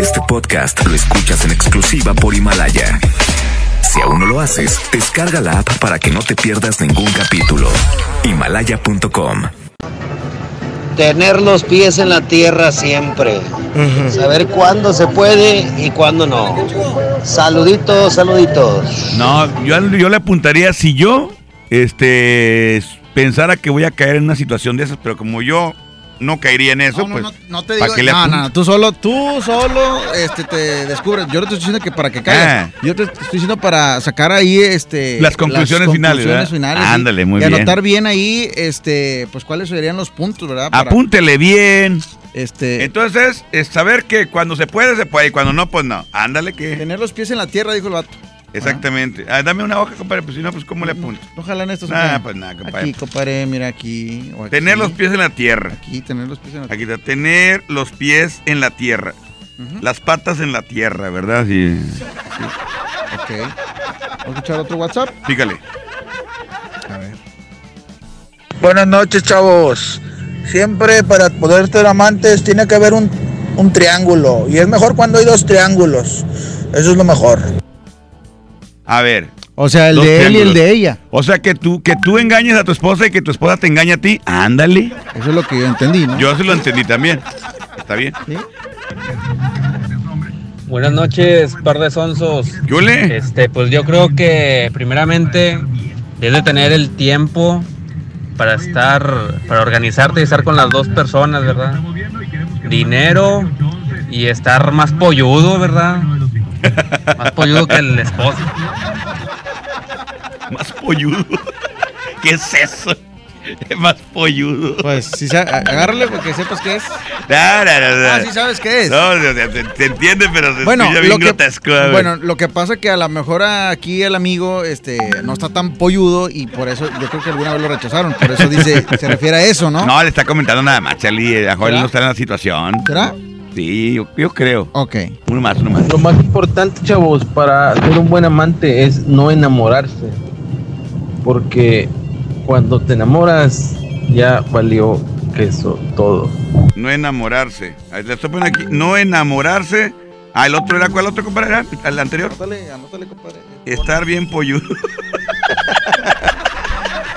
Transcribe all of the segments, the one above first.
Este podcast lo escuchas en exclusiva por Himalaya. Si aún no lo haces, descarga la app para que no te pierdas ningún capítulo. Himalaya.com. Tener los pies en la tierra siempre. Saber cuándo se puede y cuándo no. Saluditos, saluditos. No, yo, yo le apuntaría si yo este pensara que voy a caer en una situación de esas, pero como yo no caería en eso, No, pues. no, no te ¿para digo, qué le no, apunto? no, no, tú solo, tú solo, este, te descubres. Yo no te estoy diciendo que para que caigas. Ah. Yo te estoy diciendo para sacar ahí, este, Las conclusiones finales, ¿verdad? finales, Ándale, muy y bien. anotar bien ahí, este, pues cuáles serían los puntos, ¿verdad? Para, Apúntele bien. este, Entonces, es saber que cuando se puede, se puede, y cuando no, pues no. Ándale que. tener los pies en la tierra, dijo el vato. Exactamente. Ah, dame una hoja, compadre, pues si no, pues ¿cómo le apunto? Ojalá en estos. Nah, pues nada, compadre. Aquí, compadre, mira aquí, o aquí. Tener los pies en la tierra. Aquí, tener los pies en la tierra. Aquí está, tener los pies en la tierra. Las patas en la tierra, ¿verdad? Sí. Ok. ¿Vamos a escuchar otro WhatsApp? Fíjale. A ver. Buenas noches, chavos. Siempre para poder ser amantes tiene que haber un, un triángulo. Y es mejor cuando hay dos triángulos. Eso es lo mejor. A ver. O sea, el de él y el de ella. O sea, que tú, que tú engañes a tu esposa y que tu esposa te engañe a ti. Ándale. Eso es lo que yo entendí, ¿no? Yo sí lo entendí también. Está bien. ¿Sí? Buenas noches, par de sonsos. Yo le. Este, pues yo creo que primeramente debes de tener el tiempo para estar, para organizarte y estar con las dos personas, ¿verdad? Dinero y estar más polludo, ¿verdad? Más polludo que el esposo. Más polludo. ¿Qué es eso? Más polludo. Pues sí, agárrale porque sepas qué es. No, no, no, no. Ah, sí sabes qué es. No, o sea, se, entiende, pero se Bueno, escucha bien lo que, grotesco, bueno, lo que pasa que a lo mejor aquí el amigo este, no está tan polludo y por eso yo creo que alguna vez lo rechazaron. Por eso dice, se refiere a eso, ¿no? No, le está comentando nada más, Charlie. A ¿Será? no está en la situación. ¿Será? Sí, yo, yo creo. Ok. Uno más, uno más. Lo más importante, chavos, para ser un buen amante es no enamorarse. Porque cuando te enamoras, ya valió queso todo. No enamorarse. Ahí Le estoy poniendo aquí. No enamorarse. Ah, el otro era cuál otro, compadre? ¿Era ¿El anterior? Anótale, anótale, compadre. Estar bien polludo.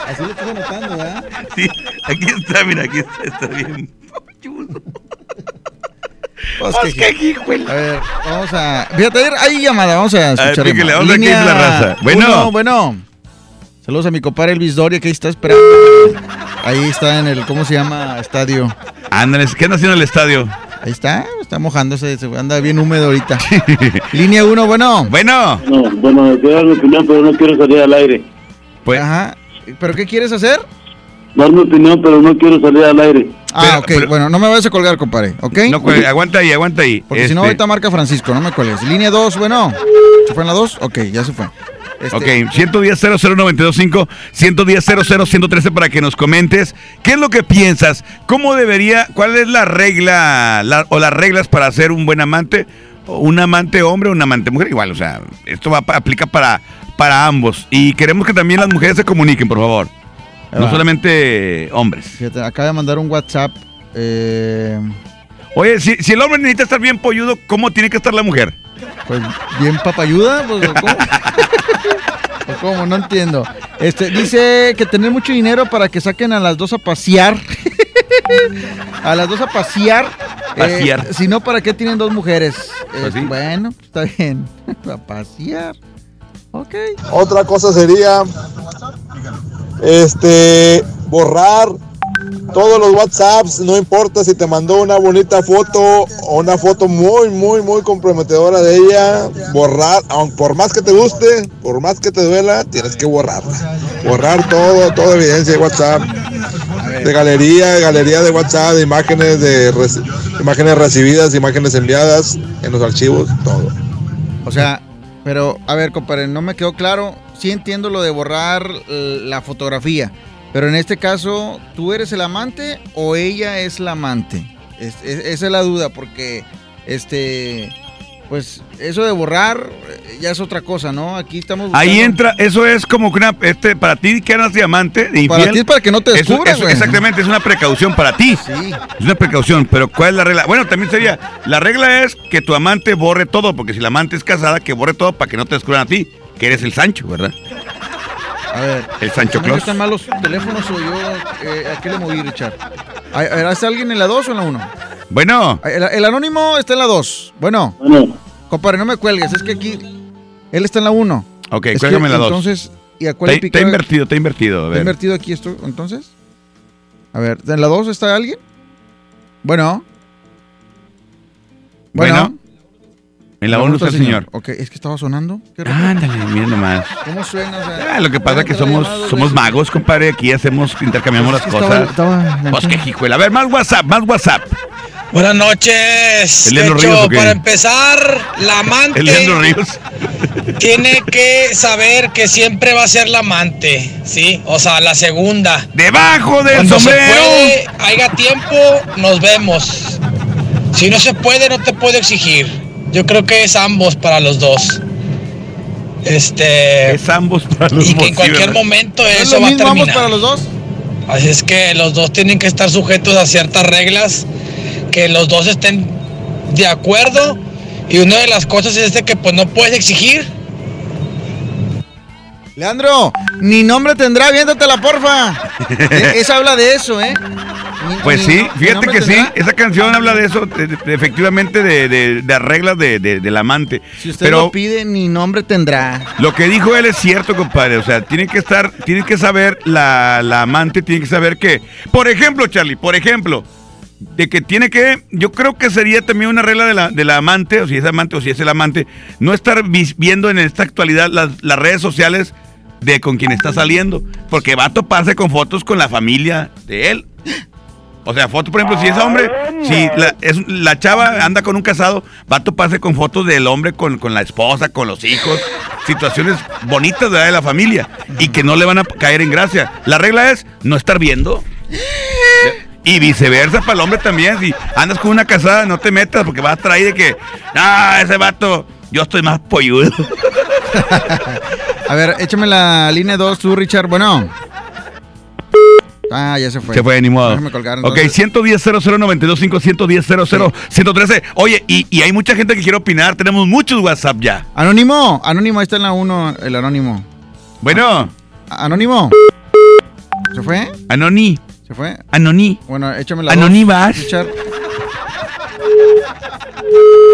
Así lo estoy anotando, ¿verdad? Sí, aquí está, mira, aquí está, está bien polludo. Pues Pues hijuela. A ver, vamos a. Fíjate, a ver, hay llamada, vamos a escuchar. píquele, llamada. vamos a ver qué dice la raza. Bueno. uno, bueno. Saludos a mi compadre Elvis Doria que ahí está esperando. Ahí está en el, ¿cómo se llama? Estadio. Ándale, ¿qué anda haciendo en el estadio? Ahí está, está mojándose, se anda bien húmedo ahorita. Línea 1, bueno. Bueno, No, bueno, quiero dar mi opinión, pero no quiero salir al aire. pues. Ajá. ¿Pero qué quieres hacer? Dar mi opinión, pero no quiero salir al aire. Ah, Pero- ok. pero- bueno, no me vayas a colgar, compadre, ¿ok? No, cuelgue, aguanta ahí, aguanta ahí. Porque si no, Este, ahorita marca Francisco, no me cuelgues. Línea 2, bueno. ¿Se fue en la 2? Ok, ya se fue. Este, Ok, 110 00925 110 113 para que nos comentes qué es lo que piensas, cómo debería, cuál es la regla la- o las reglas para ser un buen amante, un amante hombre o un amante mujer, igual, o sea, esto va, aplica para, para ambos y queremos que también las mujeres se comuniquen, por favor, no va. solamente hombres. Fíjate, acaba de mandar un WhatsApp. Eh, Oye, si, si el hombre necesita estar bien polludo, ¿cómo tiene que estar la mujer? pues bien papayuda, pues ¿o ¿cómo? ¿O cómo? No entiendo. Este, dice que tener mucho dinero para que saquen a las dos a pasear. a las dos a pasear. Eh, Pasear. si no, ¿para qué tienen dos mujeres? Eh, Pues sí. Bueno, está bien. a pasear. Ok. Otra cosa sería este borrar todos los WhatsApps, no importa si te mandó una bonita foto o una foto muy, muy, muy comprometedora de ella, borrar, aun por más que te guste, por más que te duela, tienes que borrarla. Borrar todo, toda evidencia de WhatsApp, de galería, de galería de WhatsApp, de imágenes, de reci- imágenes recibidas, imágenes enviadas en los archivos, todo. O sea, pero a ver, compadre, no me quedó claro. Sí entiendo lo de borrar eh, la fotografía, pero en este caso, ¿tú eres el amante o ella es la amante? Es- es- esa es la duda, porque este, pues eso de borrar eh, ya es otra cosa, ¿no? Aquí estamos Ahí buscando- entra, eso es como que una, este, para ti que eras diamante, de infiel. Para ti es para que no te descubras, eso-. Exactamente, es una precaución para ti. Sí. Es una precaución, pero ¿cuál es la regla? Bueno, también sería, la regla es que tu amante borre todo, porque si la amante es casada, que borre todo para que no te descubran a ti, que eres el Sancho, ¿verdad? A ver. El Sancho ¿no Claus. están mal los teléfonos o yo eh, a qué le moví, Richard? ¿Está alguien en la 2 o en la 1? Bueno, El, el anónimo está en la 2. Bueno, Bueno, compadre, no me cuelgues, es que aquí él está en la 1. ok, Es que, cuélgame la dos. Entonces, ¿y a cuál Está, le está picaba? invertido, está invertido. A ¿Está ver. invertido aquí esto entonces? A ver, ¿en la 2 está alguien? Bueno. Bueno. Bueno, en la 1 está el señor. Ok, es que estaba sonando. Ándale, mira nomás. ¿Cómo suena? O sea, Ah, lo que pasa es que Te somos, somos magos, compadre. Aquí hacemos, intercambiamos Es las que estaba- cosas. estaba- Pues qué hijuela. A ver, más WhatsApp, más WhatsApp. Buenas noches. ¿El Leandro Pecho. Ríos para empezar, la amante Ríos. tiene que saber que siempre va a ser la amante, ¿sí? O sea, la segunda. Debajo del Cuando se sombrero. puede, haya tiempo, nos vemos. Si no se puede, no te puedo exigir. Yo creo que es ambos para los dos. Este. Es ambos para los y que en cualquier momento ¿No es eso lo va a mismo ambos terminar. para los dos? Así es que los dos tienen que estar sujetos a ciertas reglas, que los dos estén de acuerdo. Y una de las cosas es de que pues no puedes exigir. Leandro, ni nombre tendrá, viéndatela, porfa. Eh, Esa habla de eso, ¿eh? Ni- Pues sí, no- fíjate que sí, esa canción habla de eso, de- de- efectivamente de, de, de reglas de, de- del amante. Si usted Pero lo pide, ni nombre tendrá. lo que dijo él es cierto, compadre. O sea, tiene que estar, tiene que saber, la, la amante tiene que saber que, por ejemplo, Charlie, por ejemplo, de que tiene que, yo creo que sería también una regla de la, de la amante, o si es amante o si es el amante, no estar viendo en esta actualidad las, las redes sociales de con quien está saliendo, porque va a toparse con fotos con la familia de él. O sea, fotos, por ejemplo, si es hombre, si la, es, la chava anda con un casado, va a toparse con fotos del hombre con, con la esposa, con los hijos, situaciones bonitas ¿verdad? de la familia y que no le van a caer en gracia. La regla es no estar viendo. Y viceversa para el hombre también. Si andas con una casada, no te metas porque vas a ahí de que, ah, ese vato, yo estoy más polludo. A ver, échame la línea 2 tú, Richard. Bueno. Ah, ya se fue. Se fue, ni modo. Déjame colgar, ok, entonces. 110 00 110 00 113. Oye, y, y hay mucha gente que quiere opinar. Tenemos muchos WhatsApp ya. Anónimo, anónimo, ahí está en la 1, el anónimo. Bueno, Anónimo. ¿Se fue? Anoni, ¿Se fue? Anoni. Bueno, échame la Anoni dos, vas. Richard.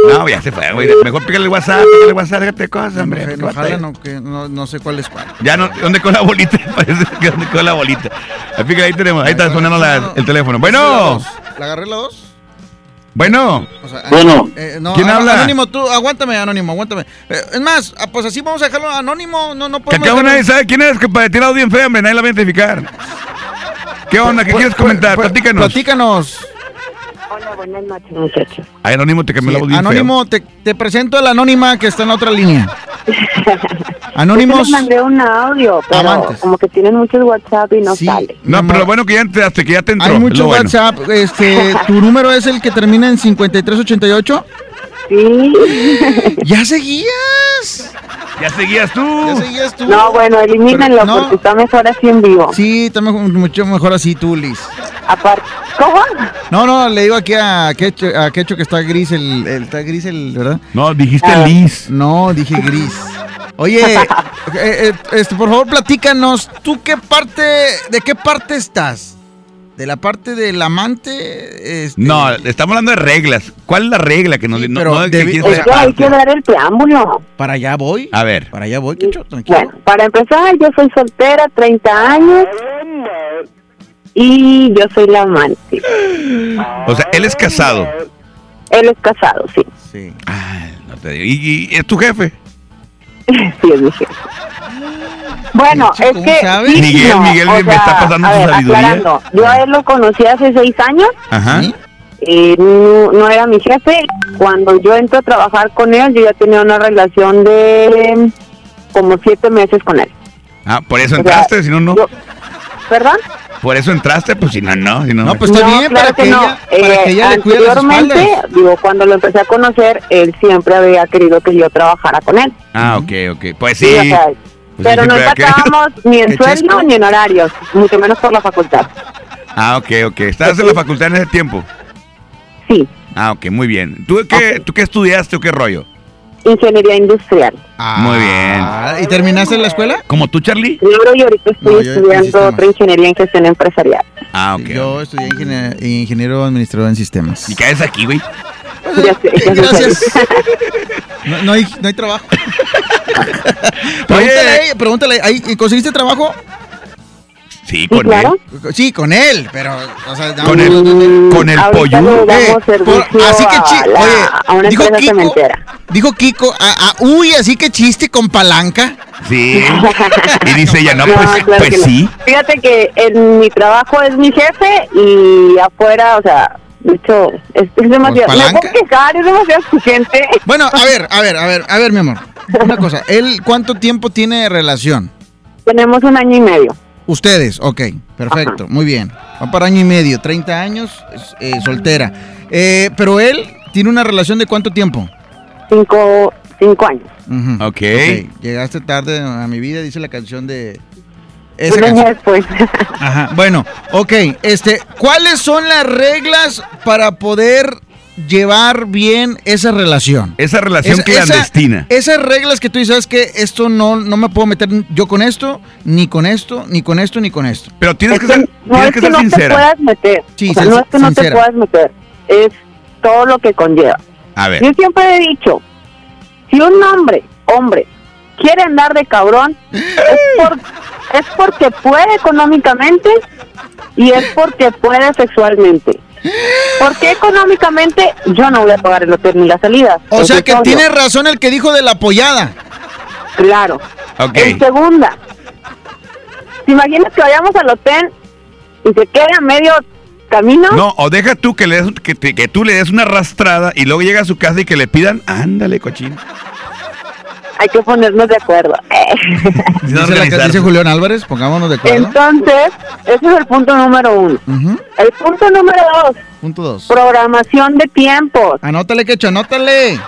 No, ya se fue, güey. Mejor pícale el WhatsApp, pícale el WhatsApp, déjate cosas, hombre. No, ¿qué no, que no, no sé cuál es cuál. Ya no, ¿dónde quedó la bolita? Parece que dónde quedó la bolita. Ahí, ahí tenemos, ahí está sonando la- el teléfono. Bueno, ¿La agarré la 2? bueno. O sea, Bueno. eh, no, ¿Quién habla? Anónimo, tú, aguántame, anónimo, aguántame. Eh, es más, ah, pues así vamos a dejarlo anónimo, no, no Que podemos acá dejarlo- nadie sabe quién es, que para tirar bien feo, hombre, nadie la va a identificar. ¿Qué onda? ¿Qué Pues- quieres comentar? pues- Platícanos. Platícanos. Hola, buenas noches, muchachos. Ay, Anónimo, te cambió Sí, la voz bien anónimo, te, te presento a la anónima que está en la otra línea. Anónimos. Les mandé un audio, pero Amantes. como que tienen muchos WhatsApp y no Sí, sale. No, pero lo bueno que ya entraste, que ya te entró. Hay mucho bueno. WhatsApp. Este, ¿Tu número es el que termina en 5388? Sí. ¿Ya seguías? Ya seguías tú. ¿Ya seguías tú? No, bueno, elimínenlo Pero- no. porque está mejor así en vivo. Sí, está mejor- mucho mejor así tú, Liz. Aparte, ¿cómo? No, no, le digo aquí a Quecho, a Quecho que está gris el, el- está gris el, ¿verdad? No, dijiste Ah. Liz. No, dije gris. Oye, eh, eh, este, por favor, platícanos, ¿tú qué parte, de qué parte estás? ¿De la parte del amante? Este, No, estamos hablando de reglas. ¿Cuál es la regla que nos Sí, no, pero no de Es sea que hay que dar el preámbulo. Para allá voy. A ver. Para allá voy, Quecho, tranquilo. Bueno, para empezar, yo soy soltera, 30 años. Y yo soy la amante. O sea, él es casado. Él es casado, sí. Sí. Ay, no te digo. ¿Y, y es tu jefe? Sí, es mi jefe. Bueno, es ¿cómo que... sabes? Miguel, Miguel me está pasando su ver, sabiduría. aclarando, yo a él lo conocí hace seis años. Ajá. Eh, no, no era mi jefe. Cuando yo entro a trabajar con él, yo ya tenía una relación de como siete meses con él. Ah, por eso entraste, si no, no. ¿Perdón? Por eso entraste, pues si no, no. Si no, No, pues está No, bien claro para que, que no. ella, para Eh, que ella le cuide anteriormente, digo, cuando lo empecé a conocer, él siempre había querido que yo trabajara con él. Ah, ok, ok. Pues sí. Sí, o sea, Pues pero no empacábamos ni en ¿Qué sueldo ni en horarios, mucho menos por la facultad. Ah, ok, ok. ¿Estabas en la facultad en ese tiempo? Sí, Ah, ok, muy bien. ¿Tú qué, ¿tú qué estudiaste o qué rollo? Ingeniería industrial. Muy bien. Ah, ¿Y terminaste la escuela? ¿Como tú, Charlie? Claro, y ahorita estoy No, yo- yo estudiando otra ingeniería en gestión empresarial. Ah, ok. Yo estudié ingenier- ingeniero administrador en sistemas. ¿Y caes aquí, güey? Ya sé, ya. Gracias. No, no hay, no hay trabajo. pregúntale, pregúntale, ¿ahí- ¿conseguiste trabajo? Sí, Sí, con claro. él. Sí, con él, pero, o sea, no- Con el, con el pollo. Eh, así que chi- a, la- oye, a una dijo Kiko- cementera. Dijo Kiko, uy, así que chiste con palanca. Sí. Y dice ella, no, No, pues, claro pues no. sí. Fíjate que en mi trabajo es mi jefe y afuera, o sea, de hecho, es, es demasiado. Me puedo quejar, es demasiado exigente. Bueno, a ver, a ver, a ver, a ver, mi amor. Una cosa, ¿él cuánto tiempo tiene de relación? Tenemos un año y medio. Ustedes, ok, perfecto, muy bien. Va para año y medio, 30 años, eh, soltera. Eh, pero él tiene una relación de cuánto tiempo? Cinco, cinco años. Ujú, Ok. Llegaste tarde a mi vida, dice la canción de... Un Esa año canción. después. Ajá, bueno, ok, este, ¿cuáles son las reglas para poder llevar bien esa relación? Esa relación Esa- esa- clandestina. esas reglas que tú dices que esto no, no me puedo meter yo con esto, ni con esto, ni con esto, ni con esto. Pero tienes Es que que ser, no tienes es que que ser no te sincera. puedas meter. Sí, o sea, no es que no te sincera. puedas meter. Es todo lo que conlleva. A ver. Yo siempre he dicho, si un hombre, hombre, quiere andar de cabrón, es, por, es porque puede económicamente y es porque puede sexualmente. Porque económicamente yo no voy a pagar el hotel ni la salida. O sea que obvio. tiene razón el que dijo de la apoyada. Claro. Ok. En segunda, ¿te imaginas que vayamos al hotel y se quede a medio camino? No, o deja tú que, le des, que, te- que tú le des una arrastrada y luego llega a su casa y que le pidan, ándale, cochino. Hay que ponernos de acuerdo. No Dice, la, organizarse. dice Julián Álvarez, pongámonos de acuerdo. Entonces, ese es el punto número uno. Ujú, El punto número dos, Punto dos. programación de tiempos. Anótale, quecho, anótale.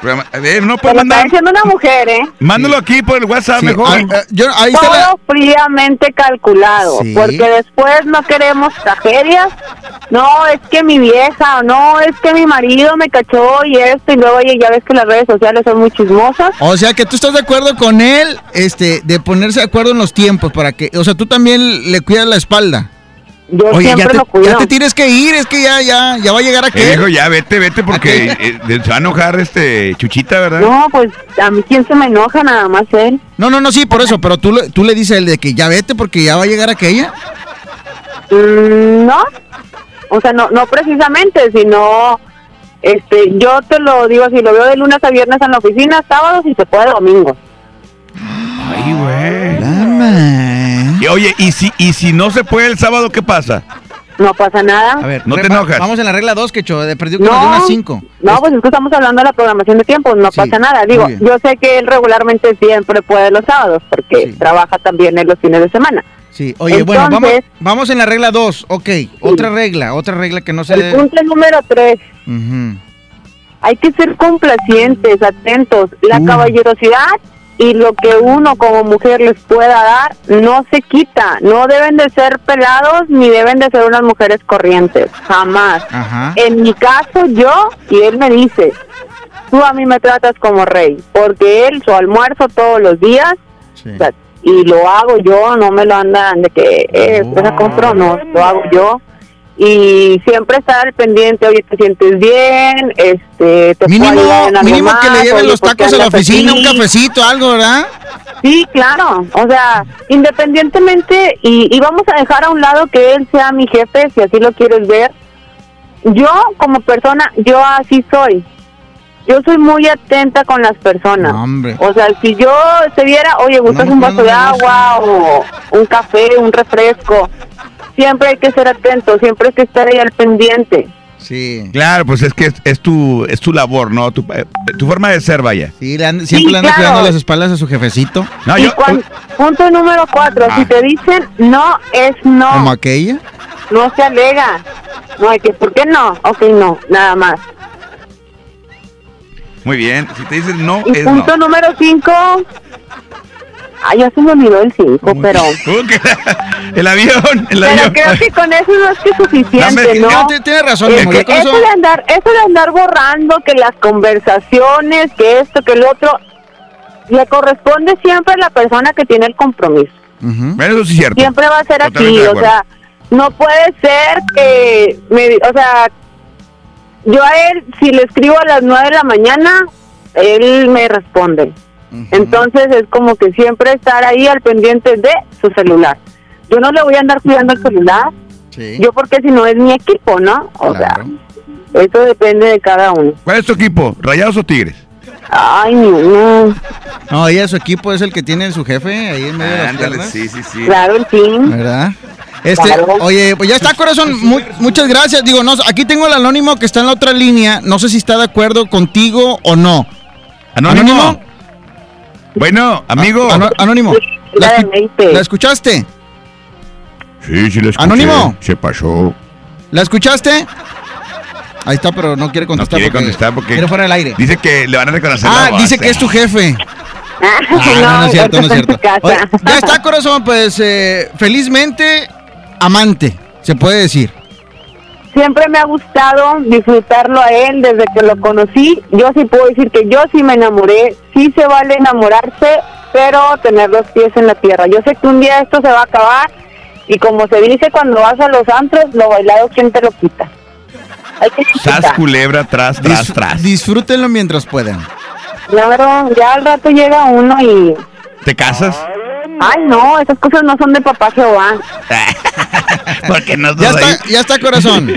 Programa- eh, no está mandar. diciendo una mujer, ¿eh? Mándalo aquí por el WhatsApp Sí, mejor. ah, ah, yo, ahí está la- Todo fríamente calculado, Sí. porque después no queremos tragedias. No, es que mi vieja, o no, es que mi marido me cachó y esto, y luego, oye, ya ves que las redes sociales son muy chismosas. O sea que tú estás de acuerdo con él, este, de ponerse de acuerdo en los tiempos para que, o sea, tú también le cuidas la espalda. Yo Oye, ya siempre te, lo cuido. ya te tienes que ir, es que ya, ya, ya va a llegar Eh, aquí. dijo, ya vete, vete, porque ¿A eh, se va a enojar este Chuchita, ¿verdad? No, pues a mí quién se me enoja, nada más él. No, no, no, sí, por eso, pero tú, le- tú le dices a él de que ya vete porque ya va a llegar aquella. Mm, no, o sea, no, no precisamente, sino, este, yo te lo digo así, lo veo de lunes a viernes en la oficina, sábados y se puede domingo. Ay, güey. Y, oye, ¿y si, y si no se puede el sábado, qué pasa? No pasa nada. A ver, No te enojas. Vamos en la regla 2, que hecho, de perdido que No, nos dio unas 5. no, pues es que estamos hablando de la programación de tiempos, no Sí, pasa nada. Digo, yo sé que él regularmente siempre puede los sábados, porque Sí. trabaja también en los fines de semana. Sí, oye, bueno, vamos, Entonces- vamos en la regla 2, ok. Otra regla, otra regla que no se El debe... punto número tres, Ujú. hay que ser complacientes, atentos. La Uh. caballerosidad y lo que uno como mujer les pueda dar no se quita. No deben de ser pelados ni deben de ser unas mujeres corrientes, jamás. Ajá. En mi caso, yo, y él me dice, tú a mí me tratas como rey, porque él su almuerzo todos los días, Sí. o sea, y lo hago yo, no me lo andan de que, eh, después la compro, no, lo hago yo. Y siempre estar al pendiente, oye, te sientes bien, este, te Mínimo, puedo mínimo que le lleven oye, los ¿por qué tacos a la oficina, un cafecito, algo, ¿verdad? Sí, claro. O sea, independientemente, y, y vamos a dejar a un lado que él sea mi jefe, si así lo quieres ver. Yo, como persona, yo así soy. Yo soy muy atenta con las personas. Hombre. O sea, si yo te viera, oye, ¿gustas No, un vaso no, de agua o un café, un refresco? Siempre hay que ser atento, siempre hay que estar ahí al pendiente. Sí. Claro, pues es que es, es tu, es tu labor, ¿no? Tu, eh, tu forma de ser, vaya. Sí, le anda- siempre Sí, le anda claro. cuidando las espaldas a su jefecito. No, Y yo, cuan- punto número cuatro, Ah. si te dicen no, es no. Como aquella. No se alega. No hay que, ¿por qué no? Ok, no, nada más. muy bien. Si te dicen no, Y es no. punto número cinco. Ay, ya se me olvidó el cinco, pero. Uh, que- el avión, el Pero avión. creo que con eso no es que suficiente, ¿no? Ya, t- Tiene razón, Es que eso de andar, eso de andar borrando que las conversaciones, que esto, que el otro, le corresponde siempre a la persona que tiene el compromiso. Bueno, eso sí es cierto. Siempre va a ser Totalmente de o sea, no puede ser que, me, o sea, yo a él, si le escribo a las nueve de la mañana, él me responde. Entonces es como que siempre estar ahí al pendiente de su celular. Yo no le voy a andar cuidando el celular, Sí. yo porque si no es mi equipo, ¿no? O Claro. sea, eso depende de cada uno. ¿Cuál es tu equipo? ¿Rayados o Tigres? Ay, no, No, ella, su equipo es el que tiene su jefe ahí en medio de las Ándale, sí, sí, sí. claro, el team. ¿Verdad? Este, Claro. oye, pues ya está, corazón. Mu- muchas gracias. Digo, no, aquí tengo el anónimo que está en la otra línea. No sé si está de acuerdo contigo o no. Anónimo. Bueno, amigo. Ano- anónimo. ¿La, La escu-. ¿La escuchaste? Sí, sí, lo escuché. Anónimo. Se pasó. ¿La escuchaste? Ahí está, pero no quiere No contestar. quiere contestar porque quiere fuera del aire. dice que le van a reconocer Ah, la voz, dice que es tu jefe. Ah, no, no es cierto, no es cierto. Oye, ya está, corazón, pues eh, felizmente amante, se puede decir. Siempre me ha gustado disfrutarlo a él desde que lo conocí. Yo sí puedo decir que yo sí me enamoré. Sí se vale enamorarse, pero tener los pies en la tierra. Yo sé que un día esto se va a acabar y como se dice cuando vas a los antros, lo bailado, ¿quién te lo quita? Hay que Sas culebra tras, tras, Dis- tras. Disfrútenlo mientras puedan. Claro, ya al rato llega uno y... ¿Te casas? Ay, no, esas cosas no son de papá Jehová. Porque no Ya ahí. está, ya está, corazón.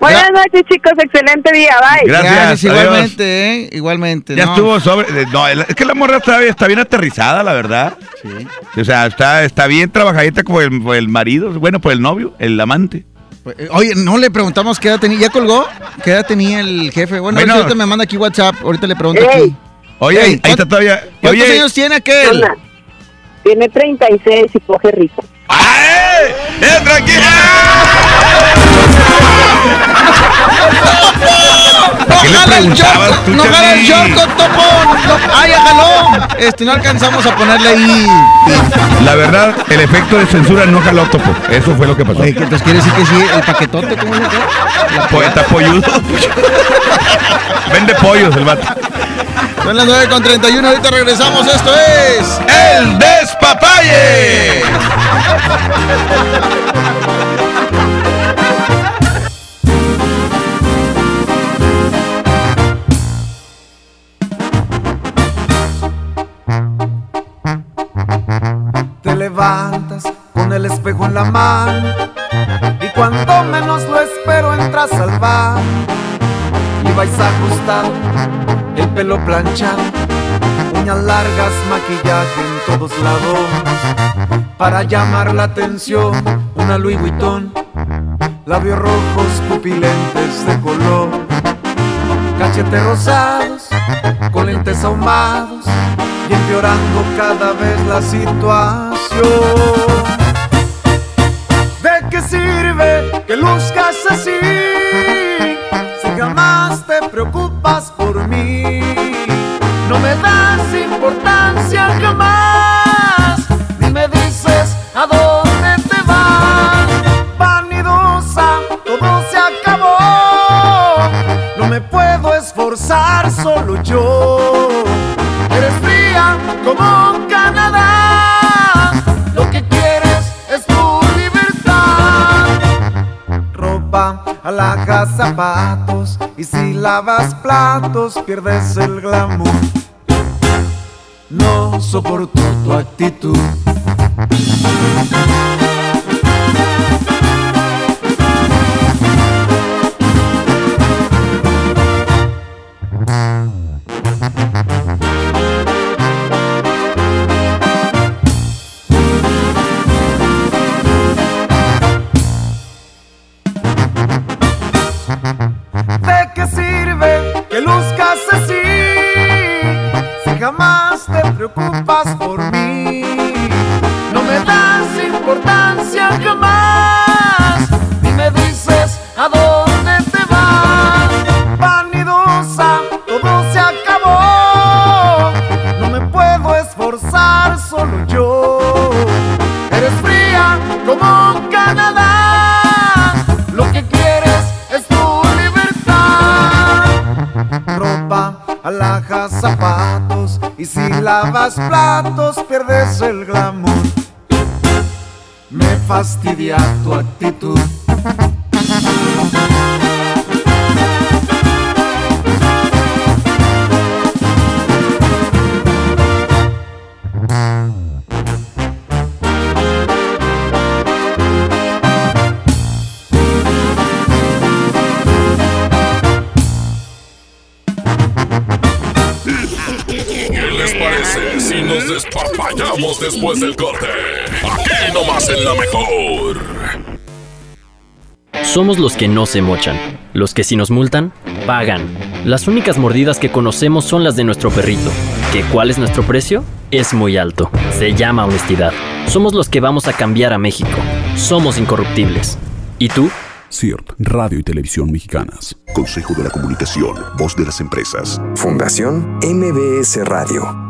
Buenas noches, chicos. Excelente día. Bye. Gracias, igualmente, ¿eh? Igualmente. Ya no. estuvo sobre. eh, No, es que la morra está, está bien aterrizada, la verdad. Sí. O sea, está, está bien trabajadita por el, el marido, bueno, por el novio, el amante. Pues, eh, Oye, no le preguntamos qué edad tenía. ¿Ya colgó? ¿Qué edad tenía el jefe? Bueno, Bueno. ahorita me manda aquí WhatsApp. Ahorita le pregunto Ey. aquí. Oye, Ey, ahí está ¿cuánto- todavía. ¿Cuántos Oye, años tiene aquel? Hola. Tiene 36 y coge rico. ¡Ay! ¡Entra aquí! ¡No ¿Qué le jala el short! ¡No jala el short, topo! No, ¡Ay, jaló! Este, no alcanzamos a ponerle ahí. La verdad, el efecto de censura no jaló topo. Eso fue lo que pasó. Oye, ¿qué entonces quiere decir que sí? ¿El paquetote? ¿Cómo es que? La Poeta polludo. Vende pollos el vato. Son las 9 con 31, ahorita regresamos. Esto es. ¡El despapalle! Maquillaje en todos lados. Para llamar la atención, una Louis Vuitton, labios rojos, pupilentes de color, cachetes rosados, con lentes ahumados y empeorando cada vez la situación. ¿De qué sirve que luzcas así si jamás te preocupas solo yo. Eres fría como Canadá. Lo que quieres es tu libertad. Ropa, alhajas, zapatos. Y si lavas platos, pierdes el glamour. No soporto tu actitud. Después del corte? Aquí nomás en la mejor. Somos los que no se mochan, los que si nos multan, pagan. Las únicas mordidas que conocemos son las de nuestro perrito. ¿Que cuál es nuestro precio? Es muy alto. Se llama honestidad. Somos los que vamos a cambiar a México. Somos incorruptibles. ¿Y tú? CIRT, Radio y Televisión Mexicanas. Consejo de la Comunicación, voz de las empresas. Fundación MBS Radio.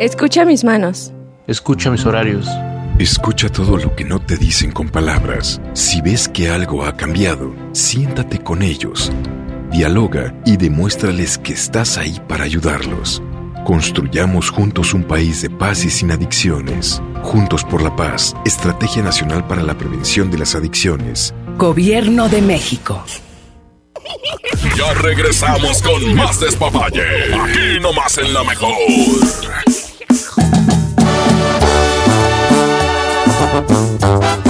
Escucha mis manos. Escucha mis horarios. Escucha todo lo que no te dicen con palabras. Si ves que algo ha cambiado, siéntate con ellos. Dialoga y demuéstrales que estás ahí para ayudarlos. Construyamos juntos un país de paz y sin adicciones. Juntos por la paz, Estrategia Nacional para la Prevención de las Adicciones. Gobierno de México. Ya regresamos con más despapalle. Aquí nomás en la mejor. Hoy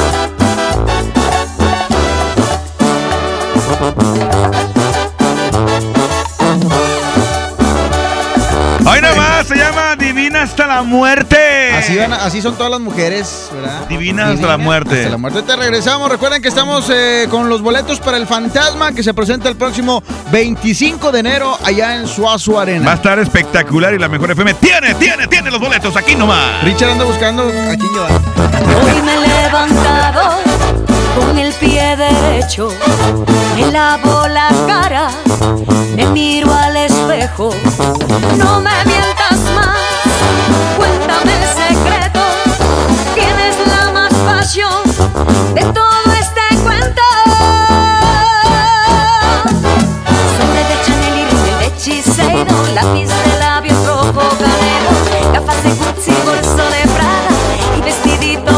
hasta la muerte. Así, van- así son todas las mujeres, ¿verdad? Divina hasta la muerte. Hasta la muerte. Te regresamos. Recuerden que estamos eh, con los boletos para el Fantasma que se presenta el próximo 25 de enero allá en Suazo Arena. Va a estar espectacular y la mejor FM tiene, tiene, tiene los boletos aquí nomás. Richard anda buscando a quién llevar. Hoy me he levantado con el pie derecho, me lavo la cara, me miro al espejo. No me mientas cuéntame el secreto. Tienes la más pasión de todo este cuento. Sobre de Chanel y Rimmel, hechicero, lápiz de labio, tropo, gafas de Gucci, bolso de Prada y vestidito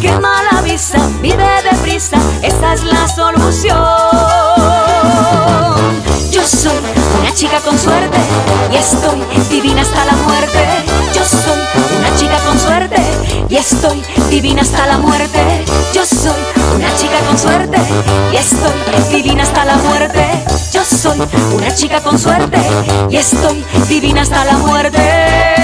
que mala visa, vive deprisa, esa es la solución. Yo soy una chica con suerte y estoy divina hasta la muerte. Yo soy una chica con suerte y estoy divina hasta la muerte. Yo soy una chica con suerte y estoy divina hasta la muerte. Yo soy una chica con suerte y estoy divina hasta la muerte.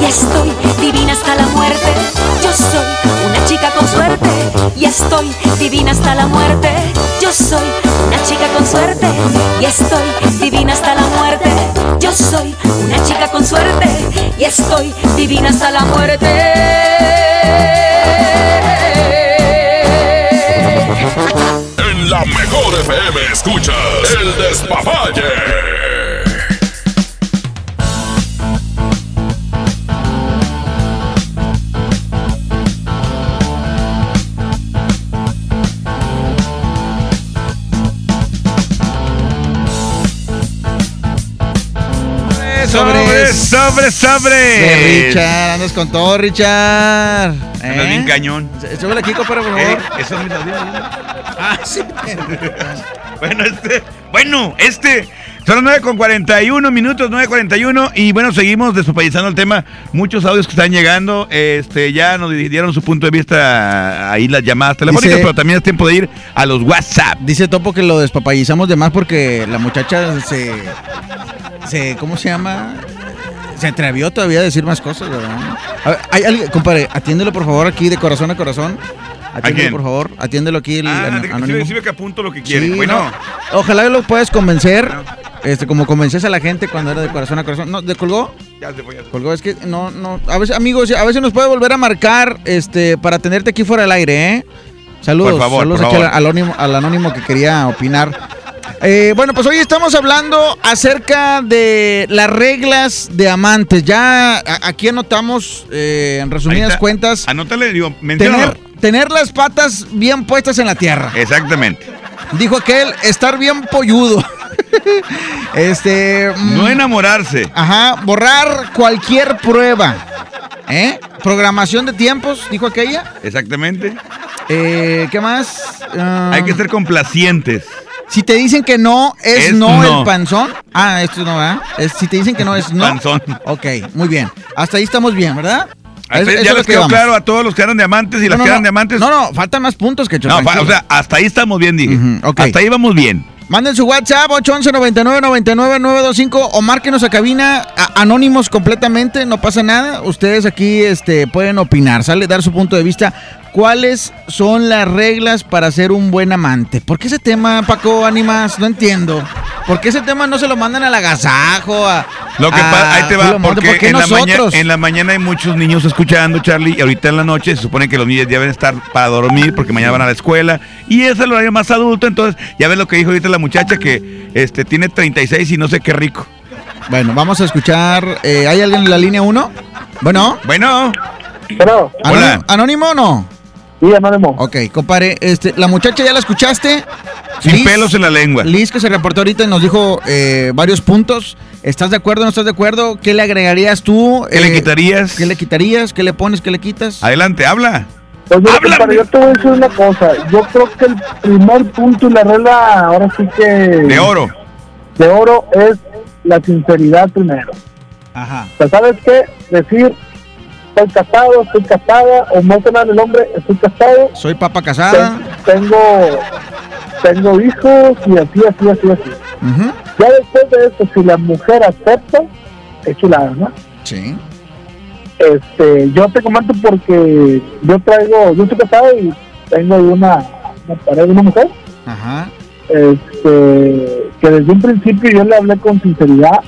Y estoy divina hasta la muerte. Yo soy una chica con suerte y estoy divina hasta la muerte. Yo soy una chica con suerte y estoy divina hasta la muerte. Yo soy una chica con suerte y estoy divina hasta la muerte. En la mejor FM escuchas el despapalle. Sobre, sobre, sobre. De Richard, andas con todo, Richard. Andas bien cañón. Súbele aquí, compadre, por Eh, favor. eso es mis audífonos. Ah, sí. bueno, este. Bueno, este. Son las 9 con 41 minutos, 9.41 y bueno, seguimos despapallizando el tema. Muchos audios que están llegando, este, ya nos dieron su punto de vista ahí las llamadas telefónicas, Dice- pero también es tiempo de ir a los WhatsApp. Dice Topo que lo despapallizamos de más porque la muchacha se, se. ¿Cómo se llama? Se atrevió todavía a decir más cosas, ¿verdad? A ver, hay alguien, compadre, atiéndelo por favor aquí de corazón a corazón. Atiéndelo, por favor. Atiéndelo aquí el Ah, que apunto lo que quiere. Sí, bueno, no. Ojalá lo puedas convencer. Este, como convences a la gente cuando era de corazón a corazón. No, ¿de colgó? ya se fue, ya se. Colgó, es que no, no. A veces, amigos, a veces nos puede volver a marcar este, para tenerte aquí fuera del aire, ¿eh? Saludos, Por favor, saludos por aquí al, favor. al anónimo, al anónimo que quería opinar. Eh, bueno, pues hoy estamos hablando acerca de las reglas de amantes. Ya aquí anotamos, eh, en resumidas cuentas, Anótale, digo, tener, tener las patas bien puestas en la tierra. Exactamente. Dijo aquel, estar bien polludo. este. mm, No enamorarse. Ajá, borrar cualquier prueba. ¿Eh? Programación de tiempos, dijo aquella. Exactamente. Eh, ¿Qué más? Ah, Hay que ser complacientes. Si te dicen que no, es, Es no, no. el panzón. Ah, esto no, ¿verdad? Es- si te dicen que no, es no. Panzón. Ok, muy bien. Hasta ahí estamos bien, ¿verdad? Es- ya les que quedó vamos. claro a todos los que eran diamantes y las No, que no, eran diamantes. No, no, faltan más puntos que No, o sea, hasta ahí estamos bien, dije. ok. Hasta ahí vamos bien. Manden su WhatsApp 811 99 99 925 o márquenos a cabina a- anónimos completamente, no pasa nada. Ustedes aquí este, pueden opinar, sale dar su punto de vista. ¿Cuáles son las reglas para ser un buen amante? ¿Por qué ese tema, Paco Ánimas? No entiendo. ¿Por qué ese tema no se lo mandan al agasajo? A, Lo que a pasa, ahí te va, porque ¿Por qué en, la mañana, nosotros? en la mañana hay muchos niños escuchando, Charlie, y ahorita en la noche se supone que los niños ya deben estar para dormir porque mañana van a la escuela, y es el horario más adulto, entonces ya ves lo que dijo ahorita la muchacha que este tiene 36 y no sé qué rico. Bueno, vamos a escuchar. eh, ¿Hay alguien en la línea 1? Bueno. Bueno. Pero, ¿Anónimo, ¿Anónimo o no? Sí, anónimo. Ok, compadre, este, la muchacha ya la escuchaste. Sin pelos en la lengua. Liz, que se reportó ahorita y nos dijo eh, varios puntos. ¿Estás de acuerdo o no estás de acuerdo? ¿Qué le agregarías tú? ¿Qué le Eh, quitarías? ¿Qué le quitarías? ¿Qué le pones? ¿Qué le quitas? Adelante, habla. Pues mira, compadre, yo te voy a decir una cosa. Yo creo que el primer punto y la regla, ahora sí que. De oro. De oro es la sinceridad primero. Ajá. O sea, ¿sabes qué? Decir, estoy casado, estoy casada, o nada el hombre, estoy casado. Soy papa casada. Ten- Tengo, tengo hijos y así, así, así, así. Ya después de eso, si la mujer acepta, es chulada, ¿no? Sí. Este, yo te comento porque yo traigo, yo estoy casado y tengo una, una pareja, una mujer, Ajá. este, que desde un principio yo le hablé con sinceridad,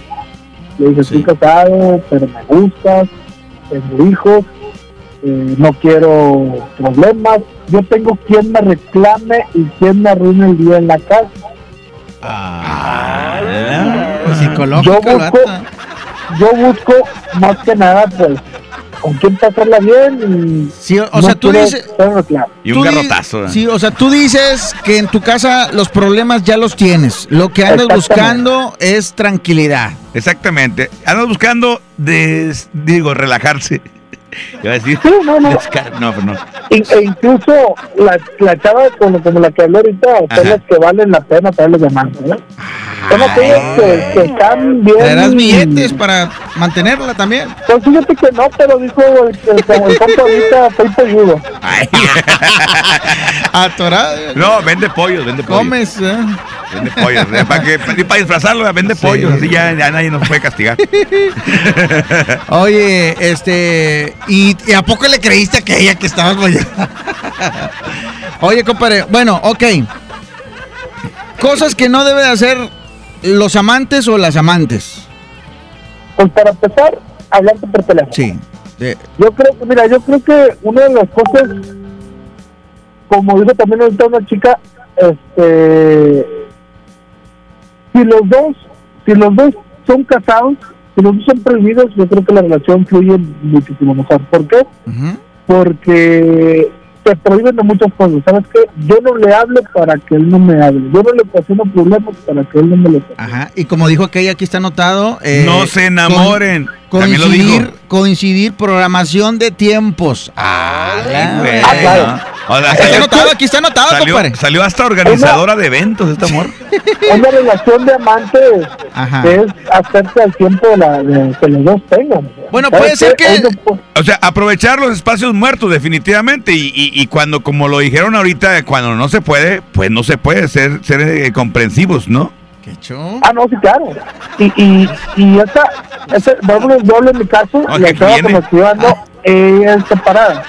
le dije, estoy casado, pero me gustas, tengo hijos, eh, no quiero problemas, yo tengo quien me reclame y quien me arruine el día en la casa. Psicológico, yo busco, yo busco más que nada, pues, con quién pasarla bien y Sí, o sea, tú dices- reclamo. Y un garrotazo. ¿eh? Sí, o sea, tú dices que en tu casa los problemas ya los tienes. Lo que andas buscando es tranquilidad. Exactamente. Andas buscando, des- digo, relajarse. Iba a decir. no, no. descar- no, pero no. Y- e incluso la, la chava como, como la que hablé ahorita Ajá. son las que valen la pena traerles llamando ¿no? son aquellas que, que están bien Traerás billetes para mantenerla también. pues fíjate que no pero dijo el, el, como el compa ahorita soy polludo Atorado. No, vende pollos, vende pollos. Comes. ¿eh? Vende pollos. eh, Para, que, para disfrazarlo, vende pollos. Así ya, ya nadie nos puede castigar. Oye, este. ¿Y, y a poco le creíste a aquella que estabas allá? Oye, compadre. Bueno, ok. Cosas que no deben hacer los amantes o las amantes. pues para empezar hablando por teléfono Sí. de- yo creo que mira yo creo que una de las cosas como dijo también ahorita una chica este si los dos si los dos son casados si los dos son prohibidos yo creo que la relación fluye muchísimo mejor ¿por qué? Porque te prohíben de muchas cosas ¿sabes qué? yo no le hablo para que él no me hable yo no le ocasiona problemas para que él no me lo Ajá. Y como dijo aquella, aquí está anotado. eh, no se enamoren. con- lo coincidir, dijo. coincidir, programación de tiempos. Ah, Güey, claro. O sea, Aquí está anotado, aquí está anotado, salió, compadre. salió hasta organizadora de eventos este amor. una relación de amantes Ajá. es hacerte al tiempo de, la, de que los dos tengan Bueno, ¿Sabes puede ser que- O sea, aprovechar los espacios muertos definitivamente y, y- y cuando, como lo dijeron ahorita, cuando no se puede, pues no se puede ser, ser eh, comprensivos, ¿no? Ah, no, sí, claro. Y, y, y esa, ejemplo, yo hablo en mi caso, No, la que chava viene. con la que yo ando, ella es separada.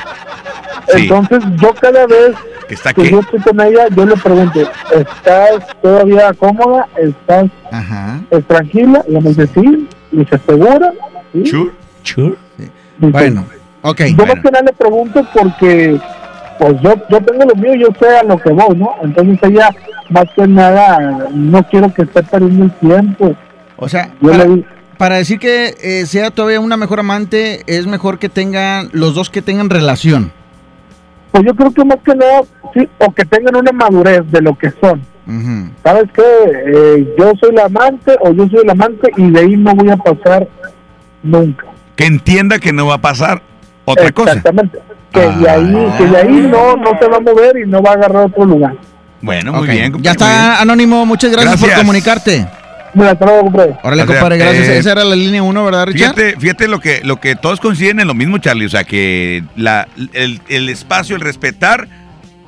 Sí. Entonces, yo cada vez ¿Que está que qué? yo estoy con ella, yo le pregunto, ¿estás todavía cómoda? ¿Estás Ajá. eh, tranquila? Y ella me dice, sí. Y se asegura. ¿sí? Sure, sure. Dice, Bueno, ok. Yo Bueno. más que nada le pregunto porque pues yo, yo tengo lo mío, yo sé a lo que voy, ¿no? Entonces ella más que nada no quiero que esté perdiendo el tiempo. O sea, Yo para, le para decir que eh, sea todavía una mejor amante, es mejor que tengan, los dos que tengan relación. Pues yo creo que más que nada, sí, o que tengan una madurez de lo que son. ¿Sabes qué? Eh, yo soy la amante o yo soy el amante y de ahí no voy a pasar nunca. Que entienda que no va a pasar otra cosa. Exactamente. Que de ahí, que de ahí no, no se va a mover y no va a agarrar otro lugar. Bueno, muy Ok. bien. Ya está, Anónimo. Muchas gracias, por comunicarte. Mira, hasta luego, compadre. Órale, Gracias. compadre, gracias. Eh, Esa era la línea 1, ¿verdad. Richard? Fíjate, fíjate lo que, lo que todos coinciden en lo mismo, Charlie. O sea, que la, el, el espacio, el respetar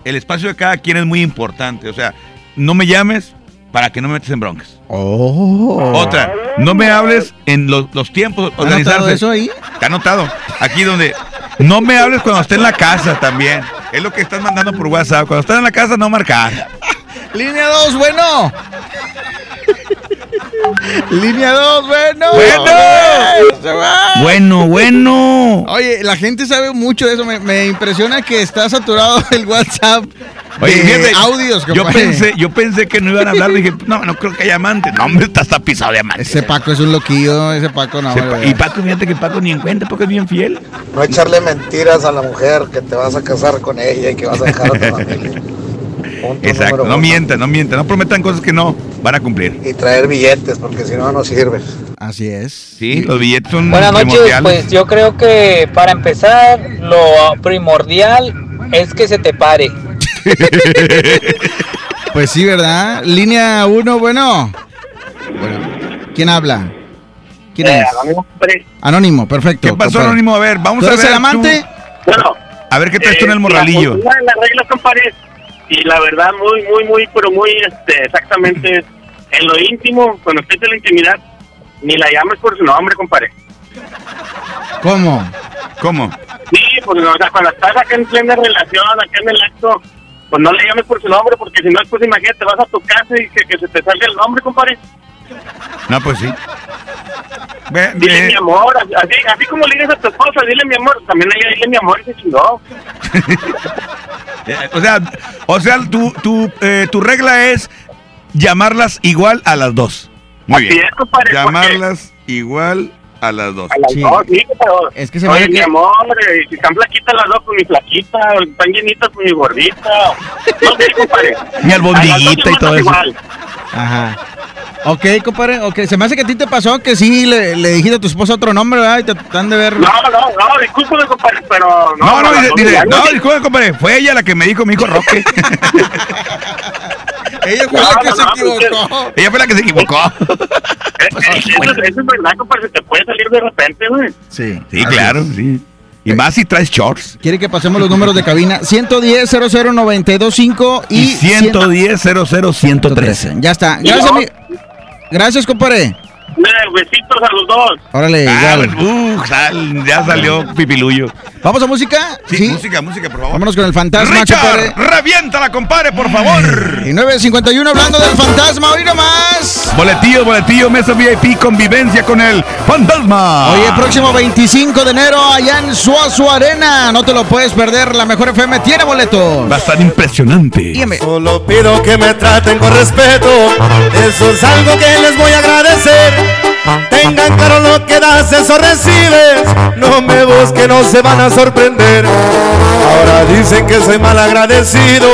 el espacio de cada quien es muy importante. O sea, no me llames para que no me metas en broncas. Oh. Otra, no me hables en los, los tiempos, ¿Has notado organizarse. eso ahí? Está anotado. Aquí donde no me hables cuando esté en la casa también. Es lo que estás mandando por WhatsApp. Cuando estás en la casa, no marcar. Línea 2, bueno. Línea 2, bueno. Bueno. Bueno, bueno. Oye, la gente sabe mucho de eso. Me, me impresiona que está saturado el WhatsApp. Oye, de fíjate, audios, yo pensé, yo pensé que no iban a hablar, dije, no, no creo que haya amantes. No, hombre, está tapizado de amantes. Ese Paco es un loquillo, ese Paco no. Ese. Pa- y Paco, fíjate que Paco ni en cuenta, porque es bien fiel. No echarle mentiras a la mujer que te vas a casar con ella y que vas a dejar a tu familia. Punto Exacto, no mientan, no mientan, no prometan cosas que no van a cumplir. Y traer billetes, porque si no, no sirve. Así es. Sí, los billetes son Buenas noches, pues yo creo que para empezar lo primordial es que se te pare. Pues sí, ¿verdad? Línea 1, bueno. Bueno, ¿quién habla? ¿Quién Eh, es? anónimo. Anónimo, perfecto. ¿Qué pasó, compadre. Anónimo? A ver, vamos ¿Tú a ver. el amante? tú. Bueno, A ver qué traes tú en el Eh, morralillo. pues, las reglas, compadre, y la verdad, muy, muy, muy, pero muy, este, exactamente, en lo íntimo, cuando estés en la intimidad, ni la llames por su nombre, compadre. ¿Cómo? ¿Cómo? Sí, pues, o sea, cuando estás acá en plena relación, acá en el acto, pues no le llames por su nombre, porque si no, después imagínate, vas a tu casa y que, que se te salga el nombre, compadre. No, pues sí. Ve- Dile ve- mi amor, así, así como le dices a tu esposa, dile mi amor, también ella dile mi amor y se chingó. eh, o sea, o sea, tu, tu, eh, tu regla es llamarlas igual a las dos. Muy Así bien. es, compadre, Llamarlas igual a las dos. A las dos, sí, compadre. Es que se Oye, me mi que- amor, eh, si están flaquitas las dos, pues mi flaquita, están llenitas, pues mi gordita. No sé, compadre. Mi albondiguita y todo eso. igual. Ajá. Ok, compadre, ok. Se me hace que a ti te pasó que sí le, le dijiste a tu esposa otro nombre, ¿verdad? Y te están de ver. No, no, no, discúlpame, compadre, pero no. No, no, no, sí. disculpe, compadre, fue ella la que me dijo mi hijo Roque. Ella fue la que se equivocó. ella fue la que se equivocó. Eso, es- eso es verdad, compadre, se te puede salir de repente, güey. Sí. Sí, claro, sí. Y más si traes shorts. Quiere que pasemos los números de cabina. 110 00925 y, Y 110 00113. Ya está. Gracias, mi- Gracias, compadre. Besitos a los dos. Órale, Ah, igual. uh, sal- ya salió pipiluyo. ¿Vamos a música? Sí, música, música, por favor. Vámonos con el fantasma. Richard, reviéntala, compadre, por favor. Y 951 hablando del fantasma, hoy nomás. Boletillo, boletillo, mesa VIP, convivencia con el fantasma. Oye, próximo 25 de enero allá en Suazo Arena. No te lo puedes perder. La mejor FM tiene boletos. Va a estar impresionante. Solo pido que me traten con respeto. Eso es algo que les voy a agradecer. Tengan claro lo que das, eso recibes. No me busquen, no se van a sorprender. Ahora dicen que soy mal agradecido.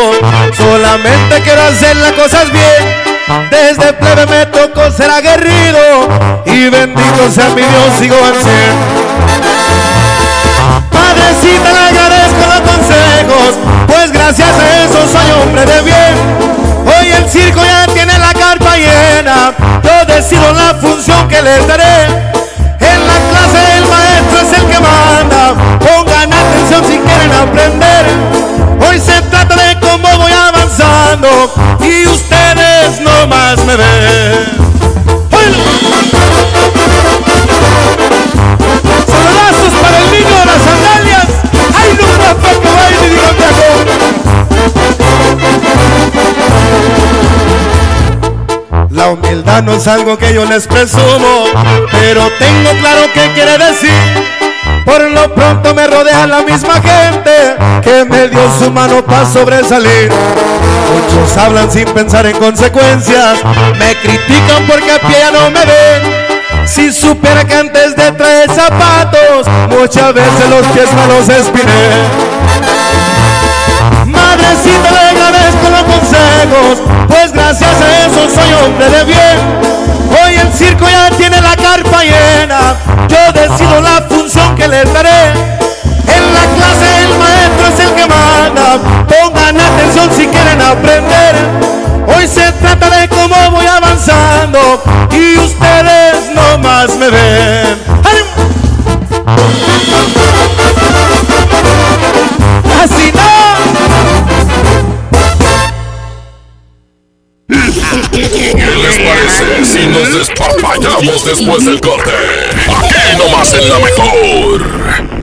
Solamente quiero hacer las cosas bien. Desde plebe me tocó ser aguerrido. Y bendito sea mi Dios, sigo al. Padrecita, le agradezco los consejos, pues gracias a eso soy hombre de bien. El circo ya tiene la carpa llena, yo decido la función que les daré. En la clase el maestro es el que manda, pongan atención si quieren aprender. Hoy se trata de cómo voy avanzando y ustedes no más me ven. Saludazos para el niño de las sandalias. ¡Ay, no papá que baile, digo La humildad no es algo que yo les presumo, pero tengo claro qué quiere decir. Por lo pronto me rodea la misma gente que me dio su mano para sobresalir. Muchos hablan sin pensar en consecuencias, me critican porque a pie ya no me ven. Si supiera que antes de traer zapatos, muchas veces los pies me los espiné. Que daré. En la clase el maestro es el que manda, pongan atención si quieren aprender. Hoy se trata de cómo voy avanzando y ustedes no más me ven. Así no. ¿Qué les parece si nos despapallamos después del corte? Nomás en la mejor.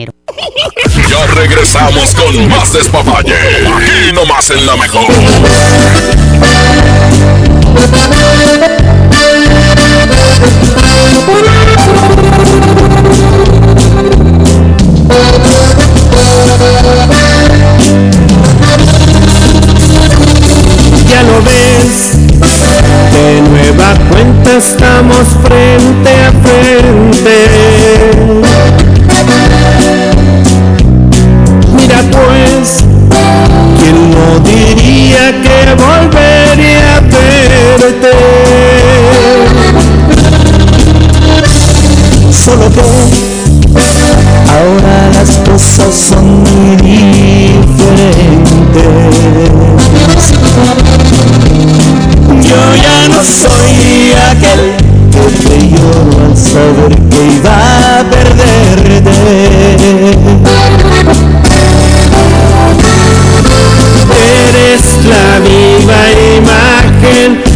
Ya regresamos con más despapalle. Aquí nomás en la mejor. Ya lo ves, de nueva cuenta estamos frente a frente. Pues, ¿quién no diría que volvería a verte? Solo que ahora las cosas son muy diferentes. Yo ya no soy aquel que te lloró al saber que iba a perderte. Viva imagen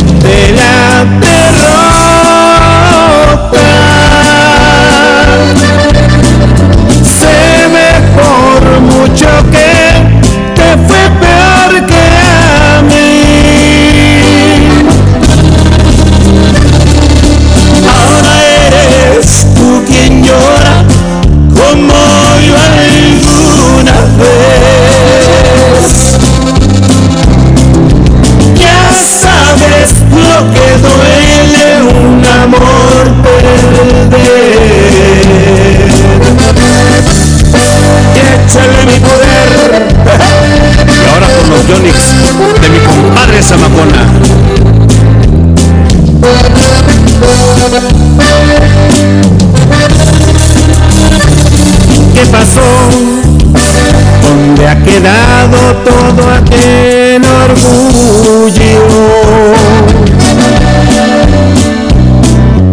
¿Dónde ha quedado todo aquel orgullo?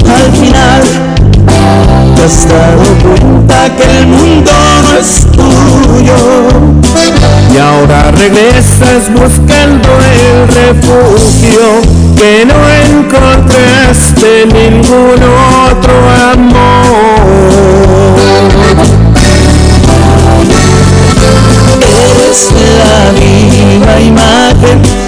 Al final te has dado cuenta que el mundo no es tuyo y ahora regresas buscando el refugio que no encontraste en ningún otro amor. Imagen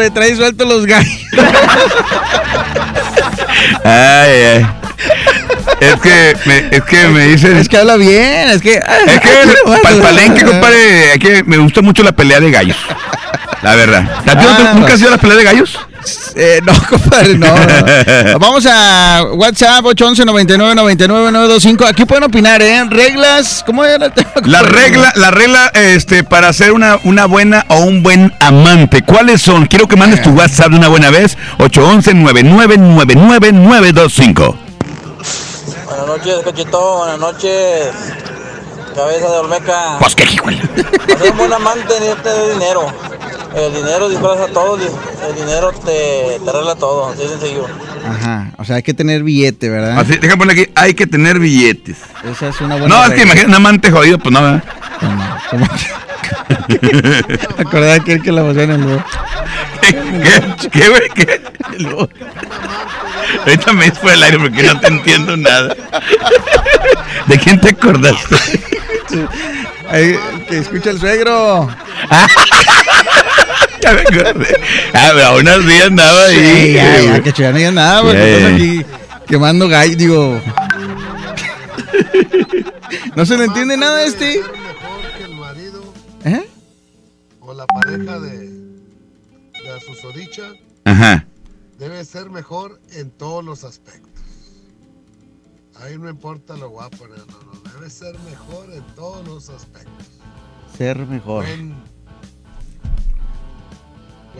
Compadre, trae sueltos los gallos. Ay, ay. Es que me, es que me dicen. Es que habla bien, es que. Es que para el palenque, compadre, es que me gusta mucho la pelea de gallos. La verdad. ¿A ti no te- Ah, ¿Nunca has ido a la pelea de gallos? Eh, no, compadre, no, no. Vamos a WhatsApp 811 99 99 925. Aquí pueden opinar, ¿eh? Reglas, ¿cómo era el tema? La regla, la regla, este, para ser una, una buena o un buen amante, ¿cuáles son? Quiero que mandes tu WhatsApp de una buena vez, 811-999925. Buenas noches, Cachito. Buenas noches. Cabeza de Olmeca. Pues qué hijo. Ser un buen amante necesitas de dinero. El dinero disfraza todo, el dinero te, te arregla todo, así de sencillo. Ajá, o sea, hay que tener billete, ¿verdad? Así, déjame ponerle aquí, hay que tener billetes. Esa es una buena No, es que imagina un amante jodido, pues no, ¿verdad? ¿Cómo? Acordaba de aquel que la pasó en el lugar. ¿Qué? ¿Qué, güey? ¿Qué? Ahorita me fue el aire porque no te entiendo nada. ¿De quién te acordaste? Ay, que escucha el suegro. Ya me acordé. Ah, pero a unos días andaba ahí. Sí, ya, ya, que ya no diga nada, porque están ya. aquí quemando gallo, digo. no se le entiende nada a este. ¿Eh? o la pareja de, de a susodicha Ajá. debe ser mejor en todos los aspectos. Ahí no importa lo guapo, no, no, no, debe ser mejor en todos los aspectos. Ser mejor. Buen-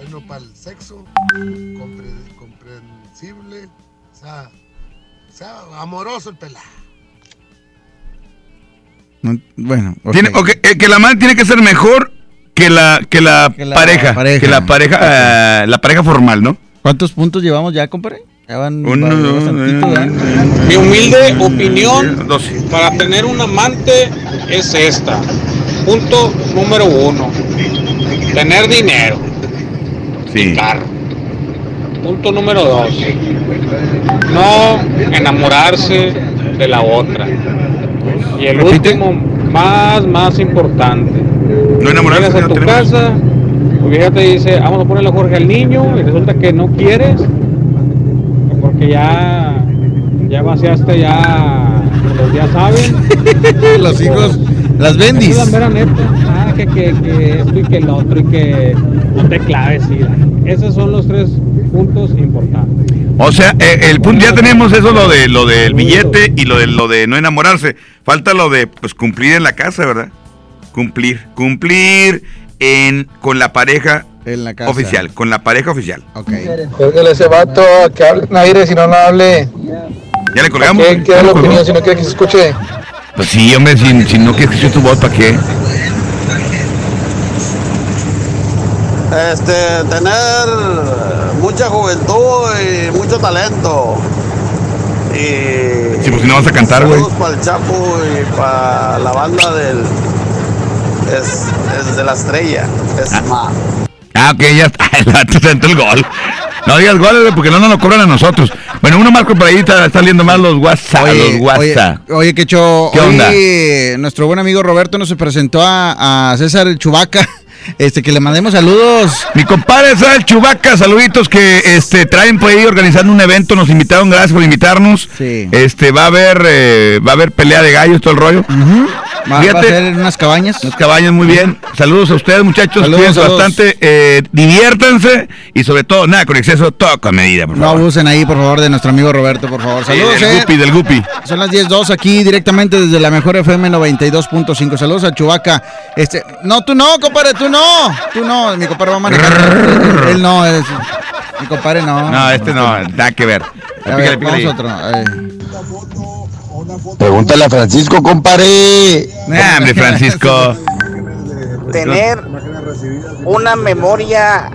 bueno para el sexo, compre- comprensible, o sea, o sea, amoroso el pelado. No, bueno. Tiene, eh, que la amante tiene que ser mejor que la, que la, Que la pareja, pareja. Que la pareja, eh, la pareja formal, ¿no? ¿Cuántos puntos llevamos ya, compadre? Ya van Uno, va- dos, bastantito, ¿verdad? Mi humilde opinión para tener un amante es esta. Punto número uno. Tener dinero. Sí. Carro. Punto número dos. No enamorarse de la otra. Y el último, más, más importante. No enamorarse Llegas a no tu tenemos- casa, tu vieja te dice, vamos a ponerle a Jorge al niño, y resulta que no quieres, porque ya, ya vaciaste ya, los ya saben. Los hijos, las bendis. Es la mera neta. Ah, que, que, que esto y que el otro y que no te claves. Y, esos son los tres puntos importantes. O sea, eh, el punto, ya tenemos eso, lo de lo del billete y lo de lo de no enamorarse. Falta lo de pues cumplir en la casa, ¿verdad? Cumplir, cumplir en con la pareja En la casa. oficial, con la pareja oficial. Ok. Pégale a ese vato que hable en aire si no, no hable. Ya le colgamos. ¿Qué, qué le la opinión si no quiere que se escuche? Pues sí, hombre, si, si no quieres escuchar tu voz, ¿para qué? Este, tener mucha juventud y mucho talento. Y Sí, pues si no vas a cantar, güey. saludos para el Chapo y para la banda del es, es de la estrella. Es ma. Ah, ok, ya está. El vato se entró el gol. No digas goles, güey, porque no nos lo cobran a nosotros. Bueno, uno marco por ahí está saliendo mal los WhatsApp, Oye, los WhatsApp. Oye, oye, Quecho, ¿Qué onda? nuestro buen amigo Roberto nos presentó a, a César el Chubaca. Este, que le mandemos saludos. Mi compadre el Chubaca, saluditos que este traen por ahí organizando un evento, nos invitaron, gracias por invitarnos. Sí. Este va a haber eh, va a haber pelea de gallos todo el rollo. Va, va a ser en unas cabañas. Unas cabañas muy bien. Saludos a ustedes, muchachos. Saludos, Cuídense saludos. bastante, eh, diviértanse y sobre todo nada con exceso, todo con medida, por No favor. abusen ahí, por favor, de nuestro amigo Roberto, por favor. Sí, Saludos, del eh. Gupi, del Gupi. Son las 10.02 aquí directamente desde la mejor FM 92.5. Saludos a Chubaca. Este, no, tú no, compadre, tú no. Tú no, mi compadre va a manejar. Él no, es, mi compadre no. No, este no, nada que ver. A ver, pícale vamos a otro. Pregúntale a Francisco, compadre. Nah, hombre, Francisco. tener una memoria.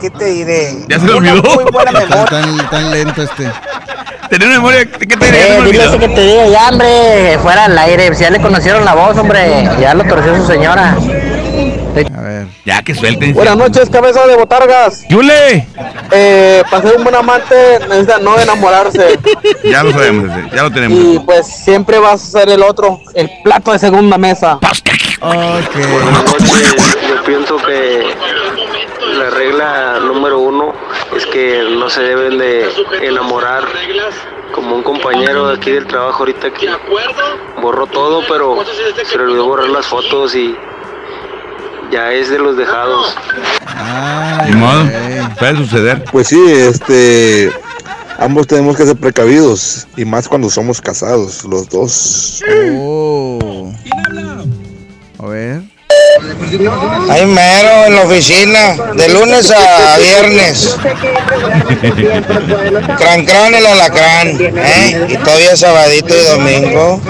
¿Qué te diré? Ya se lo olvidó. muy buena Tan, memoria. tan, tan lento este. Tener una memoria, ¿qué te Eh, dile ese que te diga ya, hombre, fuera al aire. Si ya le conocieron la voz, hombre, ya lo torció su señora. A ver. Ya que suelten. Buenas noches, cabeza de botargas. ¡Yule! Eh, para ser un buen amante necesita no enamorarse. Ya lo sabemos, ese, ya lo tenemos. Y pues siempre vas a ser el otro, el plato de segunda mesa. Buenas noches. Yo pienso que la regla número uno es que no se deben de enamorar como un compañero de aquí del trabajo ahorita que borró todo, pero se le olvidó borrar las fotos y ya es de los dejados. Ni modo, puede suceder. Pues sí, este, ambos tenemos que ser precavidos y más cuando somos casados, los dos. Oh. A ver. Ahí mero, en la oficina, de lunes a viernes. Cran cran el alacrán, ¿eh? Y todavía sabadito y domingo.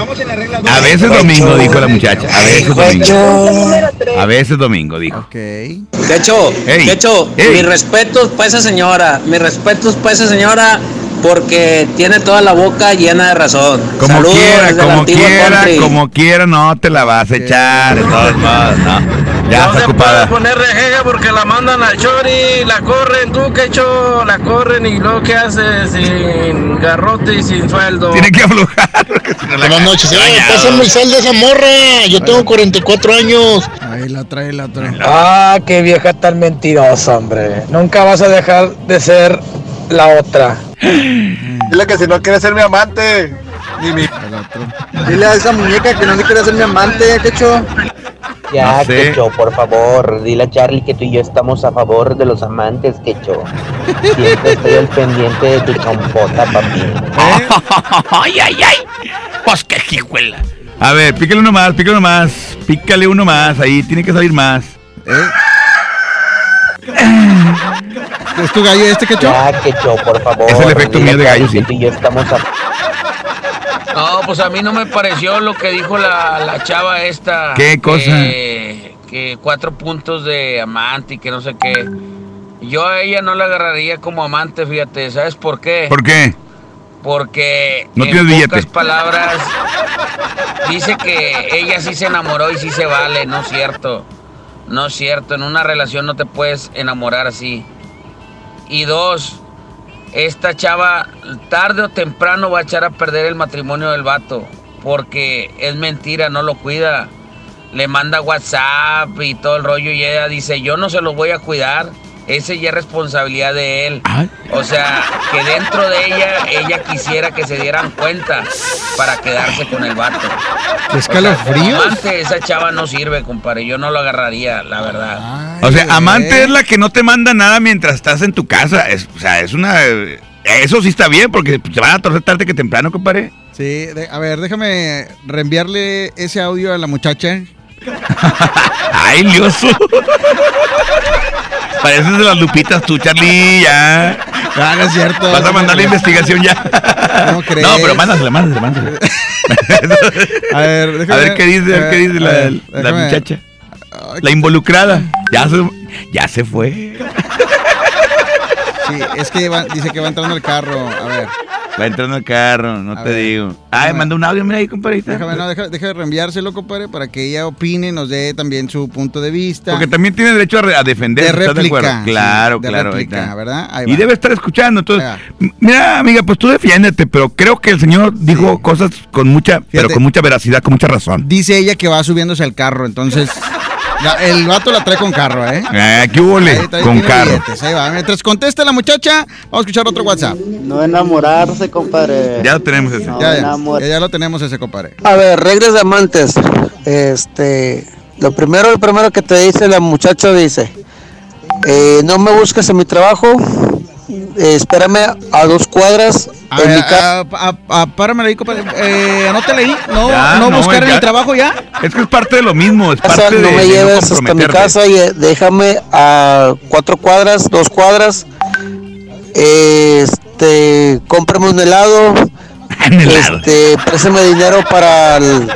A veces domingo, dijo la muchacha. A veces domingo. A veces domingo, dijo. Quecho, Ey, Quecho, ey. mis respetos para esa señora, mis respetos para esa señora porque tiene toda la boca llena de razón. Como Saludos quiera, como quiera, country. como quiera, no te la vas a echar. De todos modos, no. Ya está ocupada. poner rejegue porque la mandan al chori, la corren, tú que hecho, la corren y luego que hace sin garrote y sin sueldo. Tiene que aflojar. Buenas noches, eh, pásame el sal de esa morra. Yo tengo 44 años. Ahí la trae, la trae. Ah, qué vieja tan mentirosa, hombre. Nunca vas a dejar de ser la otra. Dile que si no quiere ser mi amante, ni mi. Dile a esa muñeca que no se quiere hacer mi amante, quecho. Ya, No sé. Quecho, por favor, dile a Charlie que tú y yo estamos a favor de los amantes, Quecho. Siempre estoy al pendiente de tu chompota, papi. ay, ay, ay. Pues qué jijuela. A ver, pícale uno más, pícale uno más. Pícale uno más, ahí tiene que salir más. ¿Es tu gallo este, quecho? Ya, Quecho, por favor. Es el efecto mío de gallo, sí. Y yo estamos a No, pues a mí no me pareció lo que dijo la, la chava esta. ¿Qué cosa? Que, que cuatro puntos de amante y que no sé qué. Yo a ella no la agarraría como amante, fíjate. ¿Sabes por qué? ¿Por qué? Porque No en tienes pocas billete. palabras dice que ella sí se enamoró y sí se vale, no es cierto. No es cierto, en una relación no te puedes enamorar así. Y dos, esta chava tarde o temprano va a echar a perder el matrimonio del vato, porque es mentira, no lo cuida. Le manda WhatsApp y todo el rollo y ella dice, yo no se lo voy a cuidar, ese ya es responsabilidad de él. O sea, que dentro de ella, ella quisiera que se dieran cuenta para quedarse con el vato. ¿Qué escalofríos? Como amante, esa chava no sirve, compadre. Yo no lo agarraría, la verdad. O sea, amante es la que no te manda nada mientras estás en tu casa. Es, o sea, es una. Eso sí está bien, porque te van a torcer tarde que temprano, compadre. Sí, de- a ver, déjame reenviarle ese audio a la muchacha. Ay, lioso. Pareces de las lupitas tú, Charlie, ya. Ah, no es cierto. Vas a mandar la investigación ya. ¿Cómo crees? No, pero mándasela, mándasela, mándasela. A ver, déjame- A ver qué dice, a ver qué dice la, ver, la muchacha. La involucrada. Ya se, ya se fue. Sí, es que va- dice que va entrando el carro. A ver, Va entrando al carro, no A te ver. digo. Ay, manda un audio, mira ahí, compadrita. déjame, no, de reenviárselo, compadre, para que ella opine, nos dé también su punto de vista. Porque también tiene derecho a, re- a defender. De ¿estás de réplica, acuerdo? sí, Claro, de claro. ahí réplica, está. ¿verdad? Ahí Y debe estar escuchando. Entonces, mira, amiga, pues tú defiéndete, pero creo que el señor dijo cosas con mucha, pero con mucha veracidad, con mucha razón. Dice ella que va subiéndose al carro, entonces la- el vato la trae con carro, ¿eh? Eh, ¿Qué hubo con carro. billetes, ahí va. Mientras contesta la muchacha, vamos a escuchar otro WhatsApp. No enamorarse, compadre. Ya lo tenemos ese. No, Ya, ya, ya, ya lo tenemos ese, compadre. A ver, reglas de amantes. Este, lo primero, lo primero que te dice la muchacha dice, eh, no me busques en mi trabajo, espérame a dos cuadras A en ver, mi casa. a- a- a- párame ahí, compadre. Eh, anótale ahí. No, Ya, no, no, buscar en ya. el trabajo ya. Es que es parte de lo mismo, es de, no me de lleves hasta mi casa y eh, déjame a cuatro cuadras, dos cuadras. Este, cómprame un helado. Este, préstame dinero para el,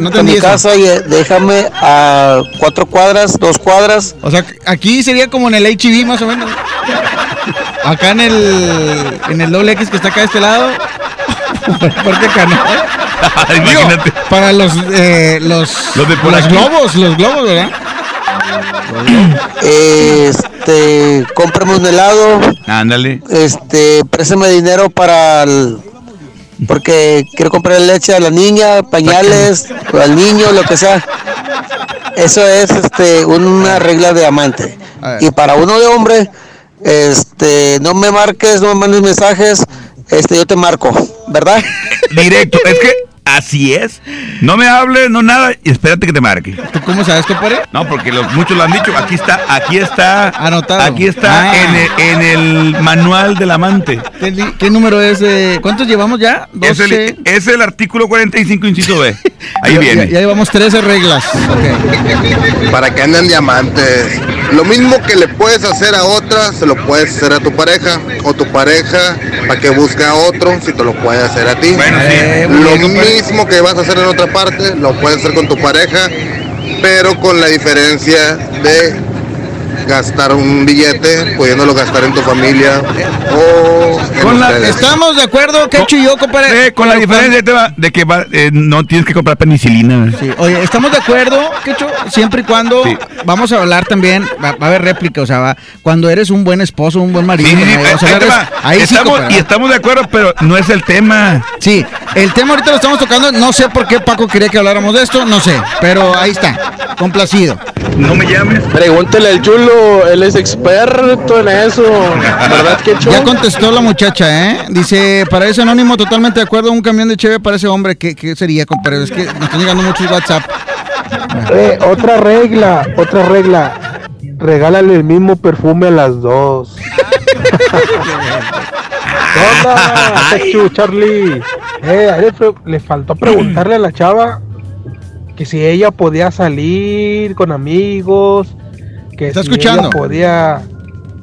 no para mi casa y eh, déjame a cuatro cuadras, dos cuadras. O sea, aquí sería como en el HB más o menos. Acá en el en el doble X que está acá de este lado. Digo, Imagínate. para los eh, los Los de por los globos, los globos, ¿verdad? Este, cómprame un helado. Ándale. Este, préstame dinero para el, porque quiero comprar leche a la niña, pañales, al niño, lo que sea. Eso es este una regla de amante. Y para uno de hombre, este, no me marques, no me mandes mensajes, este, yo te marco, ¿verdad? Directo, es que así es. No me hables, no nada, y espérate que te marque. ¿Tú cómo sabes, compadre? No, porque los, muchos lo han dicho. Aquí está, aquí está. Anotado. Aquí está Ah. en, el, en el manual del amante. ¿Qué, número es? eh? ¿Cuántos llevamos ya? Es el, 12. es el artículo 45, inciso B. Ahí Ya- viene. Ya, ya llevamos 13 reglas. Para que anden diamantes. Lo mismo que le puedes hacer a otra, se lo puedes hacer a tu pareja. O tu pareja, para que busque a otro, si te lo puede hacer a ti. Eh, lo bien, mismo que vas a hacer en otra parte, lo puedes hacer con tu pareja, pero con la diferencia de gastar un billete, pudiéndolo gastar en tu familia o Con la-. Estamos de acuerdo, Quecho y yo, compadre. Eh, con la diferencia de, tema de que va- eh, no tienes que comprar penicilina. Sí, oye, estamos de acuerdo, Quecho, siempre y cuando Sí. vamos a hablar también, va, va a haber réplica, o sea, va, cuando eres un buen esposo, un buen marido, Sí, sí, sí, ¿no? O sea, ahí eres- estamos, y estamos de acuerdo, pero no es el tema. Sí, el tema ahorita lo estamos tocando, no sé por qué Paco quería que habláramos de esto, no sé, pero ahí está, complacido. No me llames. Pregúntale al chulo, él es experto en eso. ¿Verdad que Ya contestó la muchacha, ¿eh? Dice, para ese anónimo totalmente de acuerdo, un camión de cheve para ese hombre, ¿qué, qué sería, compadre? Es que nos están llegando muchos WhatsApp. Eh, otra regla, otra regla. Regálale el mismo perfume a las dos. ¿Qué onda, Techu, Charlie? Eh, a él le faltó preguntarle a la chava que si ella podía salir con amigos, que Está si escuchando. ella podía Está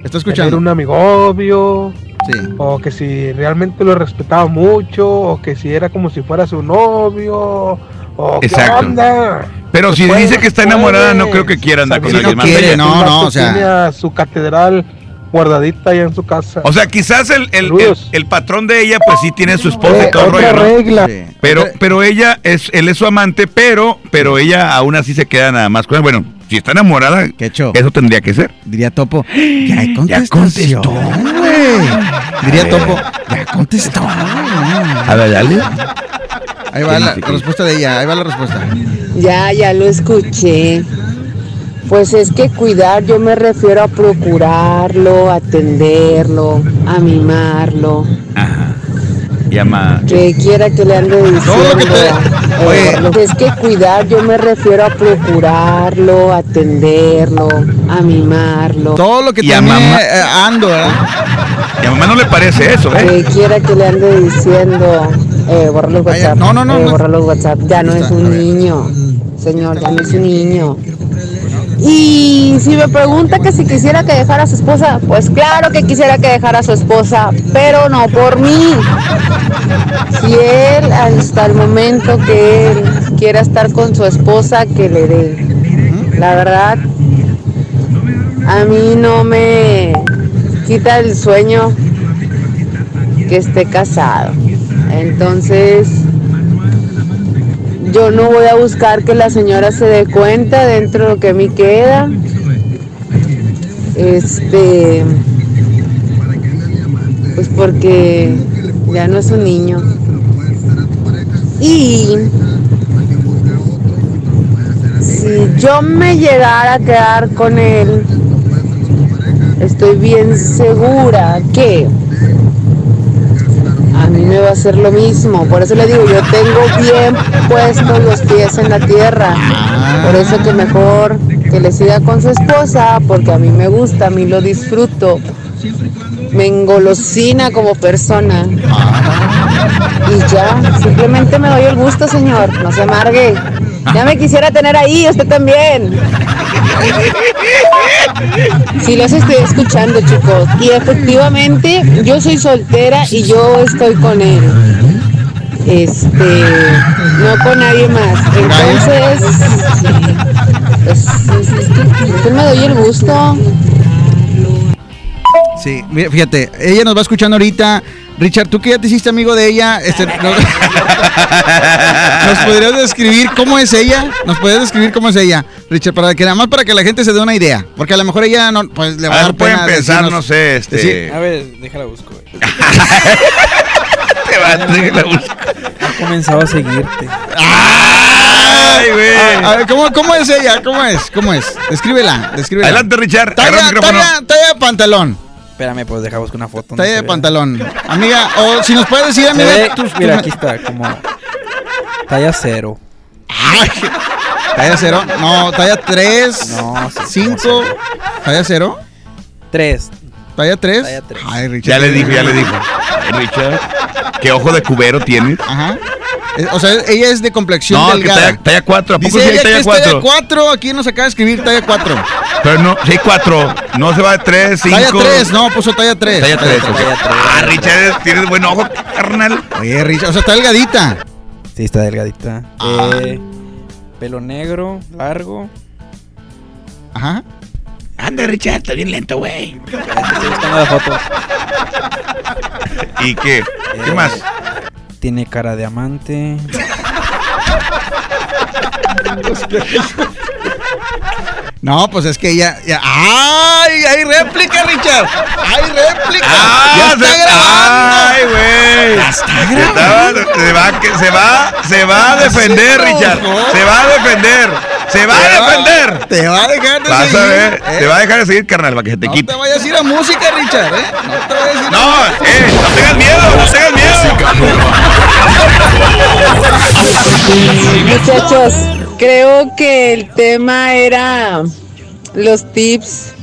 tener escuchando. un amigovio, Sí. o que si realmente lo respetaba mucho, o que si era como si fuera su novio, o qué Exacto. onda. Pero si dice que está enamorada, no creo que quiera andar con alguien más. que bella. el vato tiene a su catedral guardadita allá en su casa. O sea, quizás el, el, el, el patrón de ella, pues sí tiene su esposa Eh, y todo el otra rollo, ¿no? Pero, pero ella es, él es su amante, pero, pero ella aún así se queda nada más con él. Bueno, si está enamorada, eso tendría que ser. Diría Topo. Ya hay contestación, güey. Diría Topo. Ya contestó. A ver, dale. Ahí va la, la respuesta de ella, ahí va la respuesta. Ya, ya lo escuché. Pues es que cuidar, yo me refiero a procurarlo, atenderlo, a mimarlo, Llama. que quiera que le ande diciendo. eh, lo que es que cuidar, yo me refiero a procurarlo, atenderlo, a mimarlo. Todo lo que mamá- eh, Ando, a mamá no le parece eso, ¿eh? Que quiera que le ande diciendo, eh, borra los WhatsApp. no, no, no, eh, no. borra los WhatsApp. Ya no es un niño, señor, ya no es un niño. Y si me pregunta que si quisiera que dejara a su esposa, pues claro que quisiera que dejara a su esposa, pero no por mí. Si él hasta el momento que él quiera estar con su esposa, que le dé. La verdad, a mí no me quita el sueño que esté casado. Entonces, yo no voy a buscar que la señora se dé cuenta dentro de lo que a mí queda. Este, pues porque ya no es un niño. Y si yo me llegara a quedar con él, estoy bien segura que va a hacer lo mismo. Por eso le digo, yo tengo bien puestos los pies en la tierra. Por eso que mejor que le siga con su esposa, porque a mí me gusta, a mí lo disfruto. Me engolosina como persona. Y ya, simplemente me doy el gusto, señor. No se amargue. Ya me quisiera tener ahí, usted también. Sí, los estoy escuchando, chicos. Y efectivamente, yo soy soltera y yo estoy con él. Este, no con nadie más. Entonces, pues, es que me doy el gusto. Sí, mira, fíjate, ella nos va escuchando ahorita. Richard, tú que ya te hiciste amigo de ella, este, ¿nos, ¿nos podrías describir cómo es ella? ¿Nos podrías describir cómo es ella, Richard? Para que nada más para que la gente se dé una idea. Porque a lo mejor ella no, pues le va a, A dar pueden pena pensar, decirnos- no sé, este. decir- A ver, déjala busco. Te va, déjala busco. Ha comenzado a seguirte. Ay, güey. A, ver, ¿cómo, ¿cómo es ella? ¿Cómo es? ¿Cómo es? Descríbela, descríbela. Adelante, Richard. Talla, pantalón. Espérame, pues deja buscar una foto. Talla de pantalón. Amiga, o si nos puedes decir, amiga, ve- tus- mira, tus- aquí está, como talla cero. ¿Talla cero? No, talla 3. No, 5. ¿Talla cero? 3. ¿Talla 3? Talla tres. Ay, Richard. Ya le dijo, ya le dijo. Richard, ¿qué ojo de cubero tienes? Ajá. Eh, O sea, ella es de complexión No, que delgada. talla, talla 4. ¿A poco Dice sí hay talla es talla 4? 4. Aquí nos acaba de escribir talla 4. Pero no, si hay 4. No se va de 3, 5. Talla 3, no, puso talla 3. Talla 3. Ah, Richard, tienes buen ojo, carnal. Oye, Richard, o sea, está delgadita. Sí, está delgadita. Ah. Eh, pelo negro, largo. Ajá. Anda, Richard, está bien lento, güey. Estoy buscando la foto. ¿Y qué? ¿Qué Eh, más? Tiene cara de amante. No, pues es que ella. ya- ¡Ay! ¡Hay réplica, Richard! ¡Hay réplica! ¡Ah! ¡Ya está se- grabando! ¡Ay, güey! ¡Ya está Estaba- grabando! se, va, que- se, va, se va a defender, Richard. Se va a defender. Se va a defender. Te va a dejar de Vas seguir. a ver. ¿eh? Te va a dejar de seguir, carnal, para que se te No quite. te vayas a ir a música, Richard, ¿eh? No te vayas a ir a No, música. eh, no tengas miedo, no tengas miedo. Muchachos, creo que el tema era los tips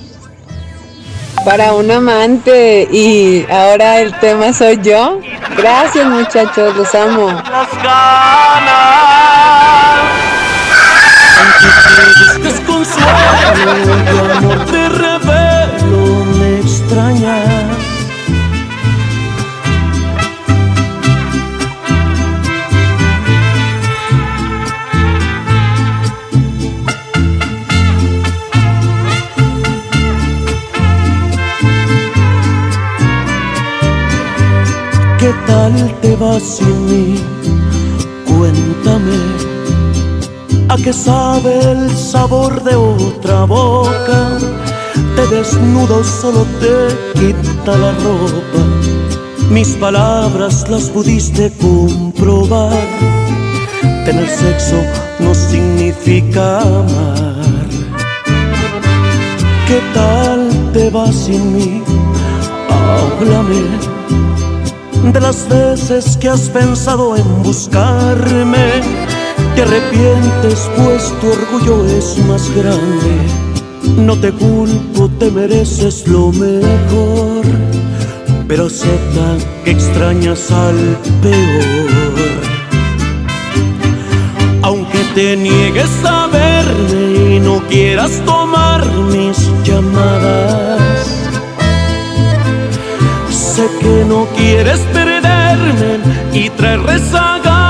para un amante y ahora el tema soy yo. Gracias muchachos, los amo. Buscas consuelo, tu amor te revelo, me extrañas. ¿Qué tal te vas sin mí? Cuéntame. ¿A qué sabe el sabor de otra boca? Te desnudo, solo te quita la ropa. Mis palabras las pudiste comprobar. Tener sexo no significa amar. ¿Qué tal te vas sin mí? Háblame de las veces que has pensado en buscarme. Te arrepientes pues tu orgullo es más grande. No te culpo, te mereces lo mejor. Pero acepta que extrañas al peor. Aunque te niegues a verme y no quieras tomar mis llamadas. Sé que no quieres perderme y traer rezagadas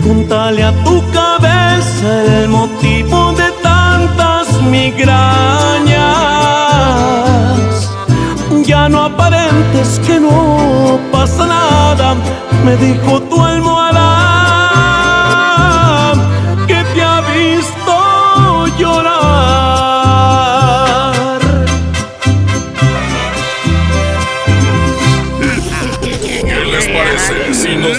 Pregúntale a tu cabeza el motivo de tantas migrañas. Ya no aparentes que no pasa nada, me dijo tu almohada que te ha visto llorar. ¿Qué les parece si nos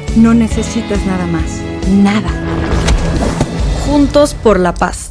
No necesitas nada más. Nada. Juntos por la paz.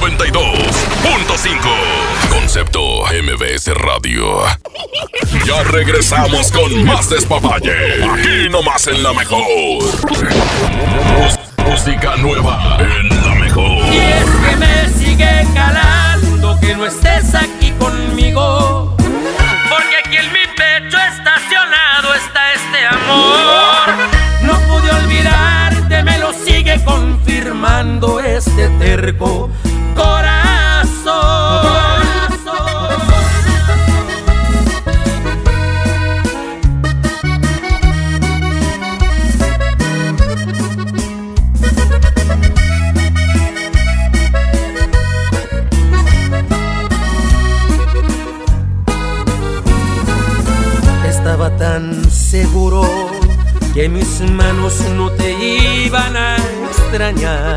92.5. Concepto MBS Radio. Ya regresamos con más despapalle. Aquí nomás en la mejor. Música nueva en la mejor. Y es que me sigue calando que no estés aquí conmigo. Porque aquí en mi pecho estacionado está este amor. No pude olvidarte, me lo sigue confirmando este terco seguro que mis manos no te iban a extrañar,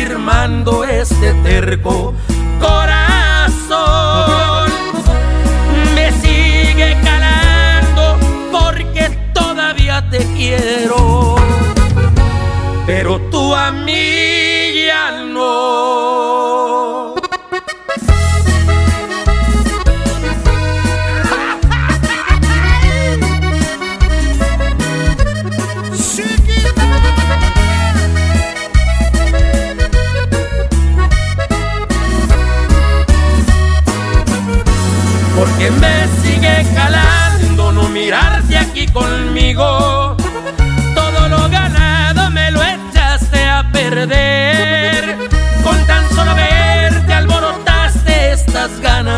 Confirmando este terco corazón. Me sigue calando porque todavía te quiero. Pero tú a mí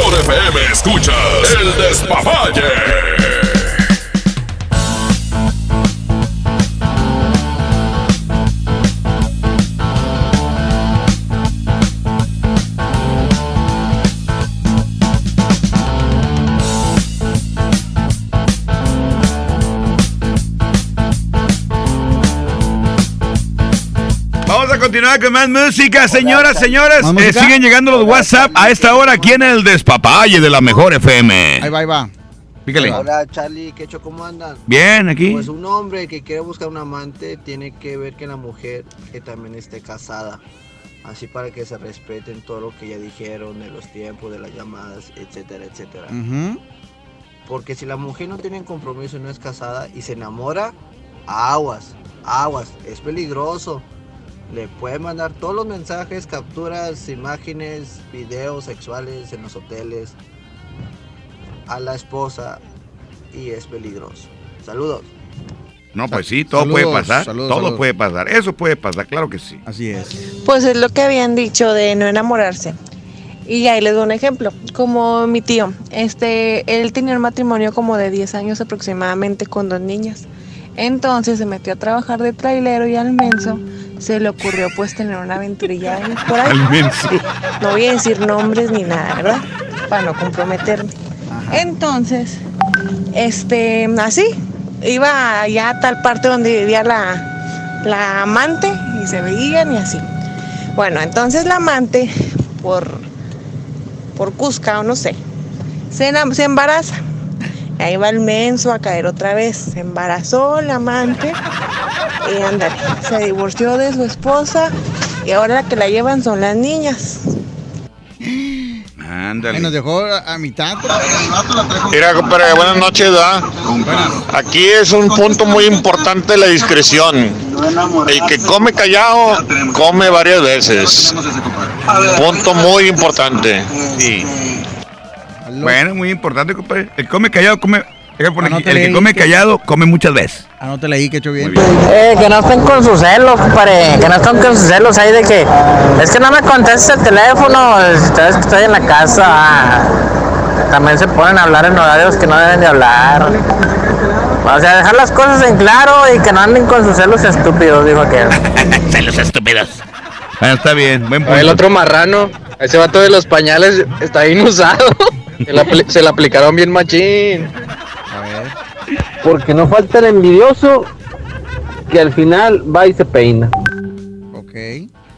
mejor FM escuchas el despapalle. Continuar con más música, señoras, señores. ¿Más Eh, música? siguen llegando los WhatsApp a esta hora aquí en el Despapalle de la Mejor FM. Ahí va, ahí va. Pícale. Hola Charlie, ¿qué hecho? ¿Cómo andan? Bien, aquí. Pues un hombre que quiere buscar un amante tiene que ver que la mujer que también esté casada. Así para que se respeten todo lo que ya dijeron de los tiempos, de las llamadas, etcétera, etcétera. Porque si la mujer no tiene compromiso y no es casada y se enamora, aguas, aguas, es peligroso. Le puede mandar todos los mensajes, capturas, imágenes, videos sexuales en los hoteles a la esposa y es peligroso. Saludos. No, pues sí, todo Saludos, puede pasar. saludos, todo saludos. puede pasar. Eso puede pasar, claro que sí. Así es. Pues es lo que habían dicho de no enamorarse. Y ahí les doy un ejemplo. Como mi tío, este, él tenía un matrimonio como de 10 años aproximadamente con dos niñas. Entonces se metió a trabajar de trailero y al menso se le ocurrió pues tener una aventurilla ahí por ahí. No voy a decir nombres ni nada, ¿verdad? Para no comprometerme. Entonces, este, así, iba allá a tal parte donde vivía la, la amante y se veían y así. Bueno, entonces la amante, por, por Cusca o no sé, se, se embaraza. Ahí va el menso a caer otra vez. Se embarazó la amante y ándale, se divorció de su esposa y ahora la que la llevan son las niñas. Ándale. Nos dejó a, a mitad. Mira, compadre, buenas noches, ¿verdad? Aquí es un punto muy importante la discreción. El que come callado, come varias veces. Punto muy importante. Sí. Bueno, muy importante, compadre. El come callado, come. Aquí, El que come que- callado, come muchas veces. Anótale ahí que he hecho bien. Eh, que no estén con sus celos, compadre. Que no estén con sus celos ahí de que. Es que no me contestas el teléfono. Estoy, estoy en la casa. ah. También se ponen a hablar en horarios que no deben de hablar. O sea, dejar las cosas en claro y que no anden con sus celos estúpidos, dijo aquel. celos estúpidos. Bueno, está bien, buen punto. El otro marrano, ese vato de los pañales está bien usado. Se apli- se aplicaron bien machín. Porque no falta el envidioso que al final va y se peina.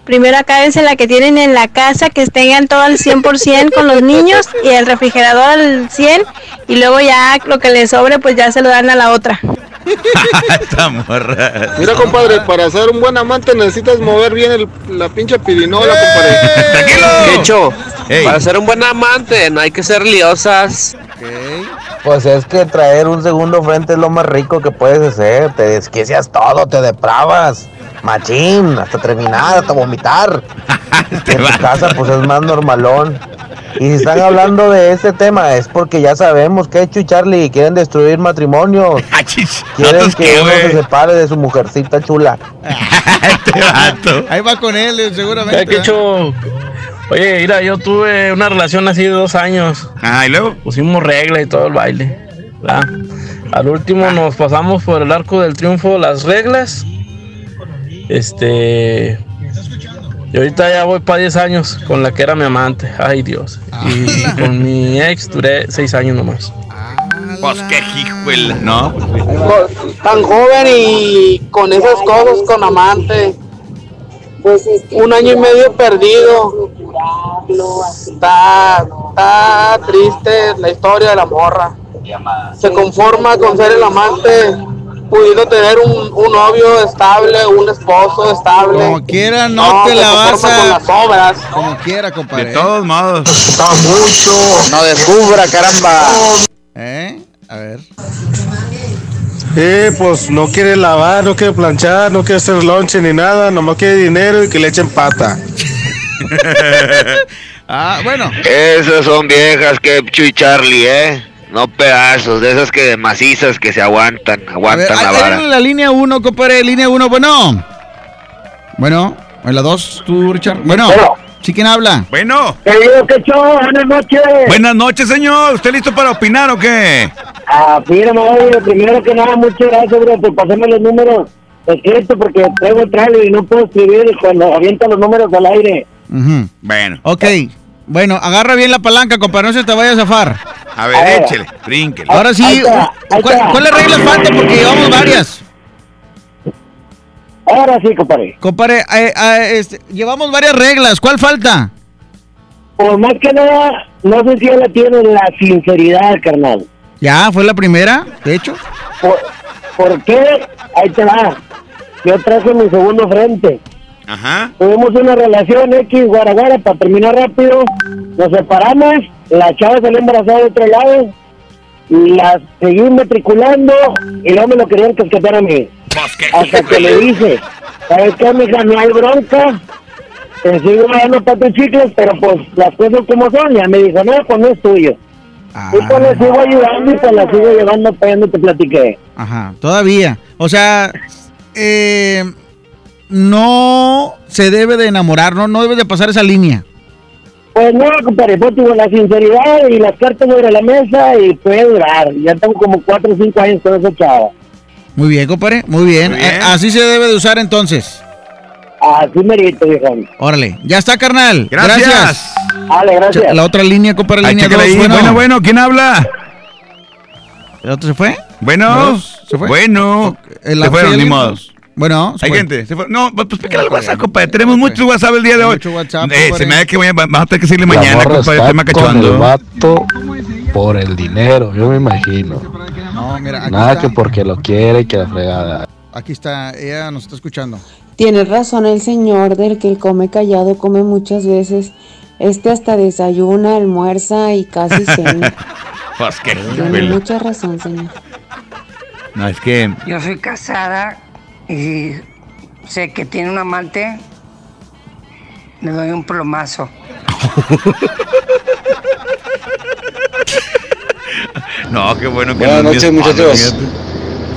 Primero acá es la que tienen en la casa, que tengan todo al 100% con los niños y el refrigerador al 100 y luego ya lo que les sobre pues ya se lo dan a la otra. Esta morra. Mira, compadre, para ser un buen amante necesitas mover bien el- la pinche pirinola, compadre. ¡Tranquilo! Hecho, para ser un buen amante no hay que ser liosas. Pues es que traer un segundo frente es lo más rico que puedes hacer. Te desquicias todo, te depravas. Machín, hasta terminar, hasta vomitar. en tu casa, pues es más normalón. Y si están hablando de este tema, es porque ya sabemos que Hecho y Charlie quieren destruir matrimonios. Quieren ¿Vatos que qué, uno se separe de su mujercita chula. Ahí va con él, eh, seguramente. Que hecho, oye, mira, yo tuve una relación así de dos años. Ah, y luego. Pusimos regla y todo el baile. ¿verdad? Al último nos pasamos por el arco del triunfo las reglas. Este. Y ahorita ya voy para 10 años con la que era mi amante. Ay, Dios. Y con mi ex duré 6 años nomás. Pues qué hijuela, ¿no? tan joven y con esas cosas con amante. Un año y medio perdido. Está, está triste la historia de la morra. Se conforma con ser el amante, pudiendo tener un, un novio estable, un esposo estable. Como quiera, no, te la vas a. con las obras. Como quiera, compadre. De todos modos. Está mucho. No descubra, caramba. ¿Eh? A ver. Eh, pues no quiere lavar, no quiere planchar, no quiere hacer lonche ni nada, nomás quiere dinero y que le echen pata. ah, bueno. Esas son viejas que Chuy Charlie, ¿eh? No pedazos, de esas que macizas que se aguantan, A ver, aguantan la vara. en la línea 1, compadre, línea 1, bueno. Bueno, en la 2, tú, Richard. Bueno. ¿Sí quién habla? Bueno. ¿Qué digo, show? Buenas noches. Buenas noches, señor. ¿Usted listo para opinar o qué? Ah, oye, primero que nada, muchas gracias, bro, por pasarme los números escritos porque traigo el trailer y no puedo escribir cuando avientan los números al aire. Ujú. Bueno. Ok. Bueno, agarra bien la palanca, compadre, no se te vaya a zafar. A ver, A ver. échele, brínquele. Ahora sí, Ahí está, ahí ¿cuál- está. ¿cuáles reglas faltan? Porque llevamos varias. Ahora sí, compadre. Compadre, eh, eh, este, llevamos varias reglas. ¿Cuál falta? Por más que nada, no sé si ella tiene la sinceridad, carnal. Ya, fue la primera, de hecho. ¿Por, por qué? Ahí te va. Yo traje mi segundo frente. Ajá. Tuvimos una relación X, guaraguara, para terminar rápido. Nos separamos, la chava salió embarazada de otro lado. La seguí matriculando y luego me lo querían casquetear a mí. Hasta que le dije, ¿sabes qué, mija? No hay bronca. Te sigo dando para tus chicles, pero pues las cosas como son. Ya me dijo, no, pues no es tuyo. Y pues le sigo ayudando y pues la sigo llevando para allá donde te platiqué. Ajá, todavía. O sea, eh, no se debe de enamorar, no, no debe de pasar esa línea. Pues no, compadre, pues tuvo la sinceridad y las cartas sobre la mesa y puede durar. Ya tengo como 4 o 5 años con esa chava. Muy bien, compadre, muy bien. Muy bien. Eh, así se debe de usar entonces. Así merito, viejón. Órale, ya está, carnal. Gracias. Dale, gracias. Che- La otra línea, compadre, Ay, línea 2. ahí. Bueno, bueno, ¿quién habla? ¿El otro se fue? Bueno, ¿Se fue? bueno. ¿El se fueron, ¿sí ni alguien? Bueno, Hay fue. gente, se fue. No, pues pícale al WhatsApp, compadre. Tenemos mucho WhatsApp el día de hoy. Mucho WhatsApp, Eh, se me da que voy a, tener que seguirle mañana, compadre. el cachondo. vato por el dinero, yo me imagino. No, mira, aquí Nada está. que porque lo quiere y que la fregada. Aquí está, ella nos está escuchando. Tiene razón el señor del que el come callado come muchas veces. Este hasta desayuna, almuerza y casi cena. Pues que, Tiene mucha razón, señor. No, es que. Yo soy casada y sé que tiene un amante. Le doy un plomazo. No, qué bueno que Buenas no es noches, muchachos.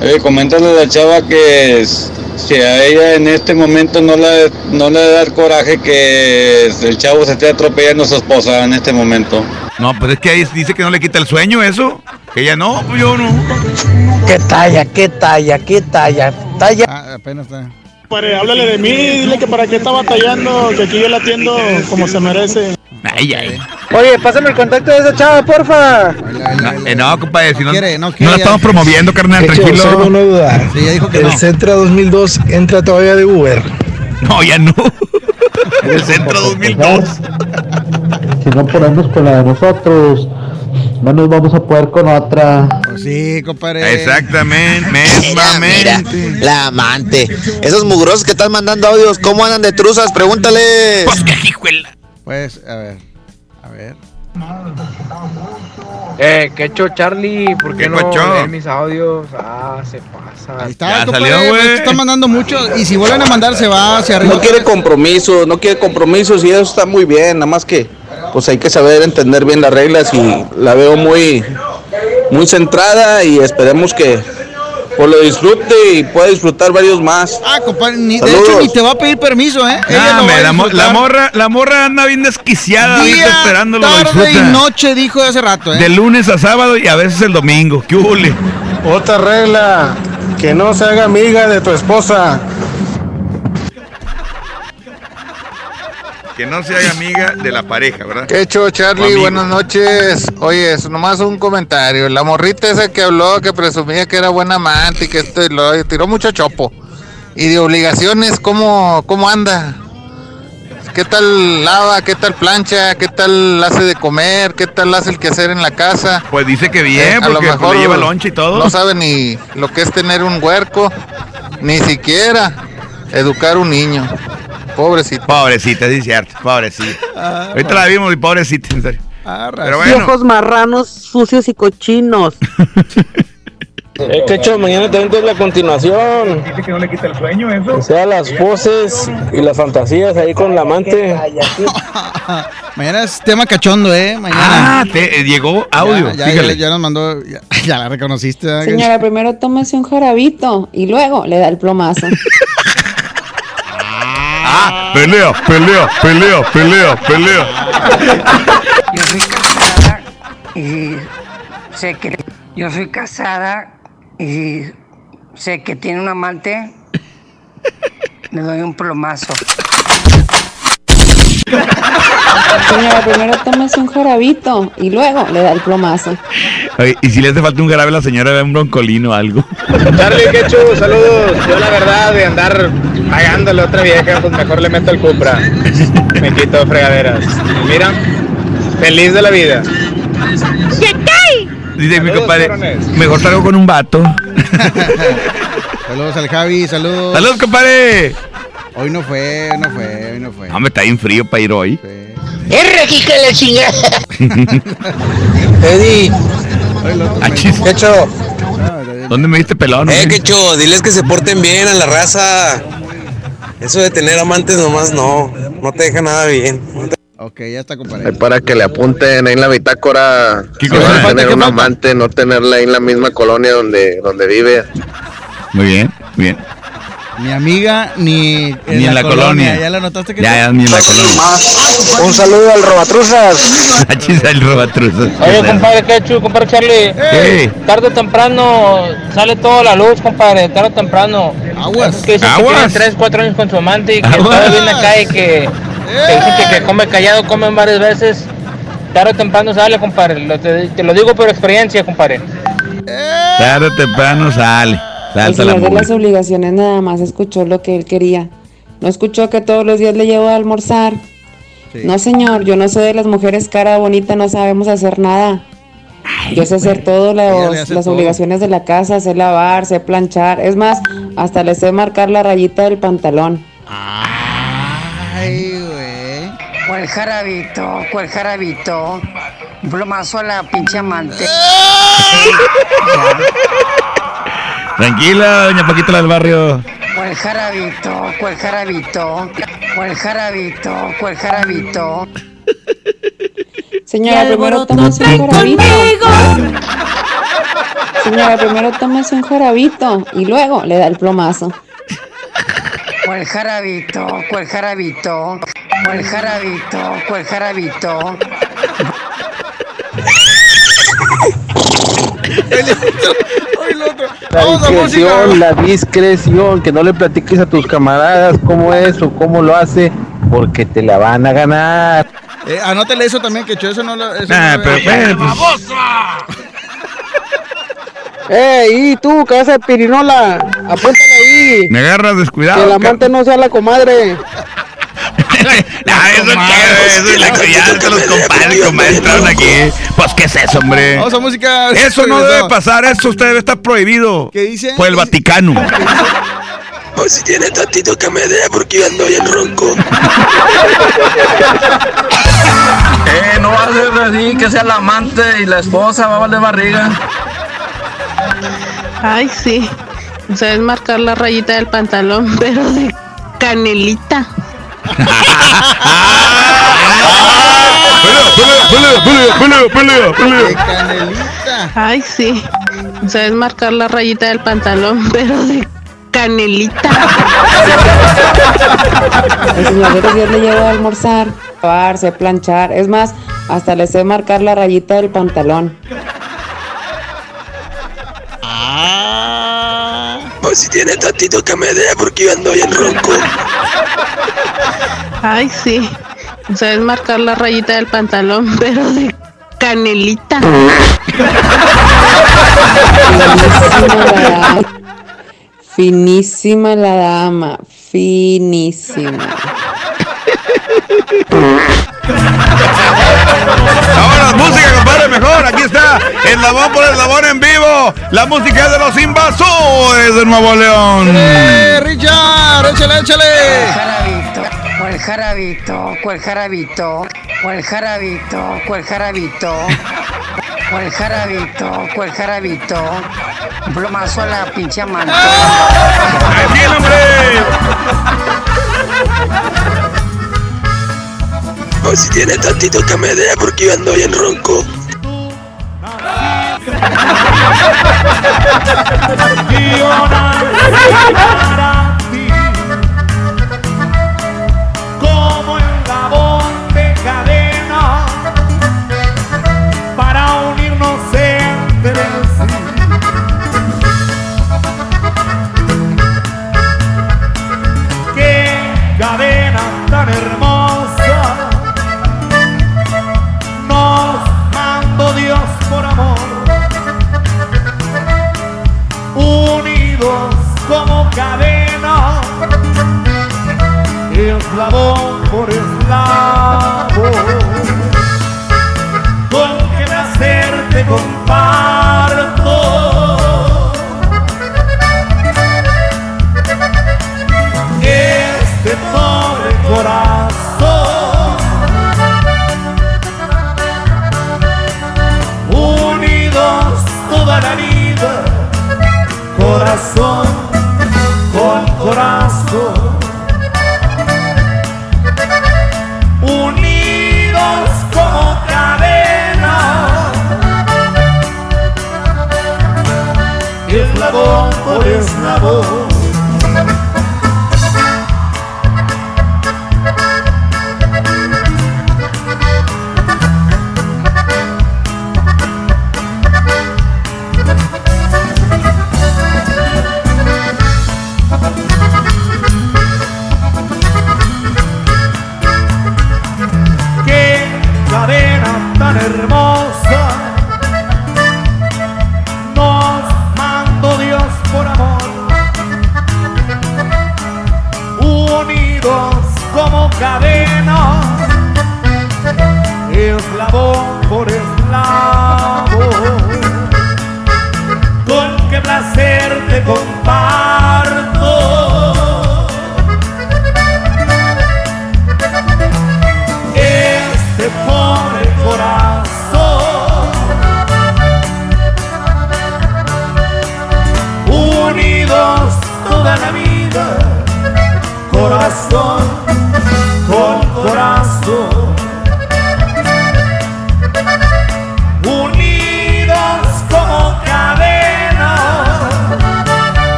Eh, coméntale a la chava que si a ella en este momento no le, no le da el coraje que el chavo se esté atropellando a su esposa en este momento. No, pues es que ahí dice que no le quita el sueño eso. Que ella no, pues yo no. ¿Qué talla, qué talla, qué talla? Talla. Ah, apenas está. Padre, háblale de mí, dile que para qué está batallando, que aquí yo la atiendo como se merece. Ay, ay. Oye, pásame el contacto de esa chava, porfa. No, eh, no, compadre, si no, quiere, no no quiere, la ya. estamos promoviendo, carnal, Hecho, tranquilo. solo una duda. Sí, ya dijo que el no. Centra 2002 entra todavía de Uber. No, ya no. El centro 2002. Si no ponemos con la de nosotros, no nos vamos a poder con otra. Pues sí, compadre. Exactamente, Mira, la amante. Esos mugrosos que están mandando audios, ¿cómo andan de truzas? Pregúntale. Pues, a ver. A ver. Eh, ¿qué hecho Charlie? ¿Por qué, ¿Qué no mis audios? Ah, se pasa. Ahí está, compadre, salió, güey. pues, está mandando mucho. Y si vuelven a mandar, se va hacia arriba. No quiere compromisos, no quiere compromisos y eso está muy bien, nada más que pues hay que saber entender bien las reglas y la veo muy muy centrada y esperemos que pues lo disfrute y pueda disfrutar varios más. Ah, compadre, ni- de hecho ni te va a pedir permiso, ¿eh? Ella No, lo va hombre, a la, la morra, la morra anda bien desquiciada ahorita Día, esperándolo. lo tarde y noche, dijo hace rato, ¿eh? De lunes a sábado y a veces el domingo. ¿Qué hule? Otra regla, que no se haga amiga de tu esposa. Que no se haga amiga de la pareja, ¿verdad? ¿Qué hecho, Charlie? Buenas noches. Oye, es nomás un comentario. La morrita esa que habló, que presumía que era buena amante y que esto y lo tiró mucho chopo. Y de obligaciones, ¿cómo, cómo anda? ¿Qué tal lava? ¿Qué tal plancha? ¿Qué tal hace de comer? ¿Qué tal hace el quehacer en la casa? Pues dice que Eh, bien, a lo porque pues, mejor le lleva lonche y todo. No sabe ni lo que es tener un huerco, ni siquiera educar un niño. Pobrecito. Pobrecita, sí, es cierto. Pobrecita. Ahorita la vimos y pobrecita, en serio. Pero bueno. Viejos marranos, sucios y cochinos. Eh, que hecho, mañana te vengo la continuación. Dice que no le quita el sueño eso. O sea, las poses y las fantasías ahí con la amante. Mañana es tema cachondo, ¿eh? Mañana. Ah, te, eh, llegó audio. Ya, ya, fíjale. ya, ya nos mandó. Ya, ya la reconociste. ¿eh? Señora, primero tómese un jarabito y luego le da el plomazo. Pelea, pelea, pelea, pelea, pelea. Yo soy casada y sé que yo soy casada y sé que tiene un amante. Le doy un plomazo. Señora, primero tómese un jarabito y luego le da el plomazo. Oye, y si le hace falta un jarabe a la señora, ve un broncolino o algo. Charlie, qué chulo, saludos. Yo la verdad de andar pagándole a otra vieja, pues mejor le meto el Cupra. Me quito fregaderas. Y Mira, feliz de la vida. Dice mi compadre, cabrones. mejor salgo con un vato. Saludos al Javi, saludos. Saludos, compadre. Hoy no fue, hoy no fue, hoy no fue. No, me está bien frío para ir hoy. ¡Erre, hija de la chingada! Eddie, Achis. Quecho, ¿Dónde me diste pelón? eh, güey? Quecho, diles que se porten bien a la raza. Eso de tener amantes nomás no, no te deja nada bien. Ok, ya está, compadre. Ahí para que le apunten ahí en la bitácora. ¿Qué cosa? ¿Qué falta? tener ¿Qué un falta? amante, no tenerla ahí en la misma colonia donde, donde vive. Muy bien, bien. Ni amiga, ni en, Ni en la colonia. ¿Ya la notaste que Ya, ya, ni en la colonia. Un saludo al Robatruzas. El robatruzas. Oye, compadre Quechu, compadre Charlie. Tarde o temprano sale toda la luz, compadre. Tarde o temprano. Aguas. Que dicen que Aguas. tiene 3, 4 años con su amante y que Aguas. todo viene acá y que, que dicen que, que come callado, comen varias veces. Tarde o temprano sale, compadre. Lo- te, te lo digo por experiencia, compadre. Tarde o temprano sale. El señor de las obligaciones nada más escuchó lo que él quería. No escuchó que todos los días le llevo a almorzar. No, señor, yo no soy de las mujeres cara bonita, no sabemos hacer nada. Yo sé hacer todo, los- las todo. obligaciones de la casa, sé lavar, sé planchar. Es más, hasta le sé marcar la rayita del pantalón. Ay, güey. ¿Cuál jarabito? ¿Cuál jarabito? Un plomazo a la pinche amante. Tranquila, doña Paquita la del barrio. ¿Cuál jarabito? ¿Cuál jarabito? ¿Cuál jarabito? ¿Cuál jarabito? Señora, primero tómese un jarabito. Señora, primero tómese un jarabito y luego le da el plomazo. ¿Cuál jarabito? ¿Cuál jarabito? ¿Cuál jarabito? ¿Cuál jarabito? La Vamos a música. discreción, la discreción, que no le platiques a tus camaradas cómo es o cómo lo hace, porque te la van a ganar. Eh, anótale eso también, que yo eso no lo. Eso Ah, no pero bueno, pues, ¡Ey, y tú, cabeza de pirinola! ¡Apúntale ahí! me agarras Que descuidado. el ca- amante no sea la comadre. Ah, eso es la que ya hasta los compadres, entraron aquí. Pues, ¿qué es eso, hombre? Vamos a música. Eso no debe pasar, eso usted debe estar prohibido. ¿Qué dice? Por el Vaticano. Pues si tiene tantito que me dé, porque yo ando bien ronco. Eh, no va a ser así, que sea la amante y la esposa, va a valer barriga. Ay, sí. Sabes marcar la rayita del pantalón, pero de canelita. Pelea, pelea, pelea, canelita. Ay, sí. Sabes marcar la rayita del pantalón, pero de canelita. El señor de le llevo a almorzar, lavar, sé planchar. Es más, hasta le sé marcar la rayita del pantalón. Pues si tiene tantito que me dé, porque yo ando bien ronco. Ay, sí. Sabes marcar la rayita del pantalón, pero de canelita. Finísima la dama. Finísima la dama. Finísima. Ahora, música, compadre, mejor. Aquí está. Eslabón por eslabón en vivo. La música es de los invasores de Nuevo León. ¡Eh, Richard! ¡Échale, échale! ¿Cuál jarabito? ¿Cuál jarabito? ¿Cuál jarabito? ¿Cuál jarabito? ¿Cuál jarabito? ¿Cuál jarabito? Un plomazo a la pinche amante. Tranquilo, hombre. Pues si tiene tantito que me dé, porque yo ando bien ronco. como cadena, eslabón por eslabón.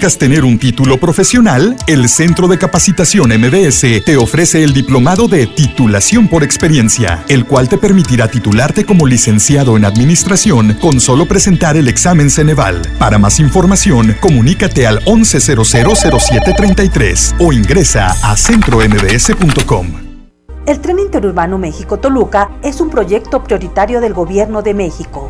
¿Buscas tener un título profesional? El Centro de Capacitación MBS te ofrece el diplomado de titulación por experiencia, el cual te permitirá titularte como licenciado en administración con solo presentar el examen Ceneval. Para más información, comunícate al 11000733 o ingresa a centrombs.com. El Tren Interurbano México-Toluca es un proyecto prioritario del Gobierno de México,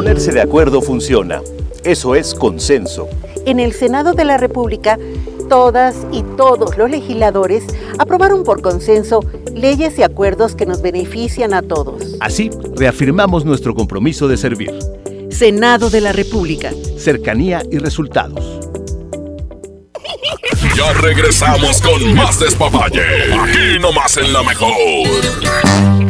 Ponerse de acuerdo funciona. Eso es consenso. En el Senado de la República, todas y todos los legisladores aprobaron por consenso leyes y acuerdos que nos benefician a todos. Así, reafirmamos nuestro compromiso de servir. Senado de la República. Cercanía y resultados. Ya regresamos con más despapalle. Aquí nomás en la mejor.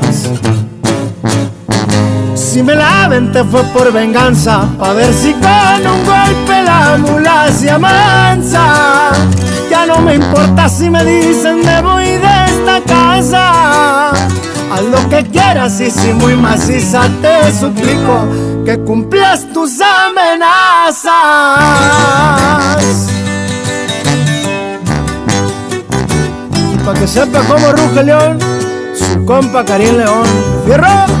Si me la aventé fue por venganza, pa' ver si con un golpe la mula se amansa. Ya no me importa si me dicen me voy de esta casa. Haz lo que quieras y si muy maciza te suplico que cumplas tus amenazas. Pa' que sepa cómo ruge León, su compa Karim León. ¡Fierro!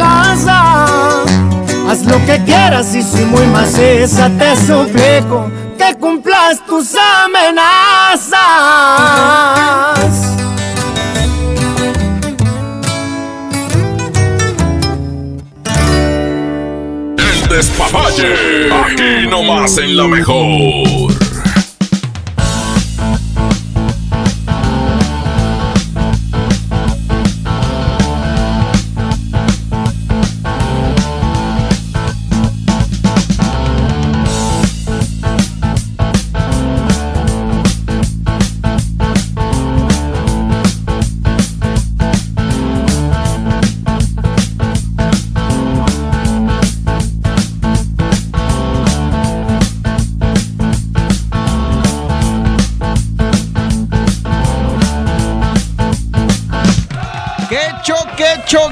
casa. Haz lo que quieras y si muy maciza te suplico que cumplas tus amenazas. El despapalle. Aquí nomás en la mejor.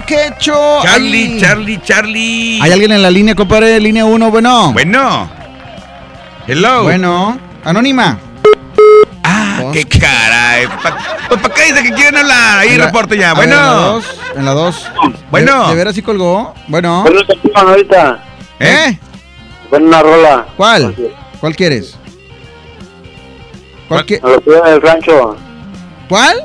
Cho, qué cho! Charlie. Charlie, Charlie. ¿Hay alguien en la línea, compadre? Línea 1, bueno. Bueno. Hello. Bueno. Anónima. Ah, qué caray. Pa- Pues para qué dice que quieren hablar. Ahí reporte ya. a ver, En la Bueno. 2. En la 2. Bueno. ¿De, de veras sí colgó? Bueno. Bueno, ahorita. ¿Eh? Pon una rola. ¿Cuál? ¿Cuál quieres? ¿Cuál los plebes del rancho. ¿Cuál?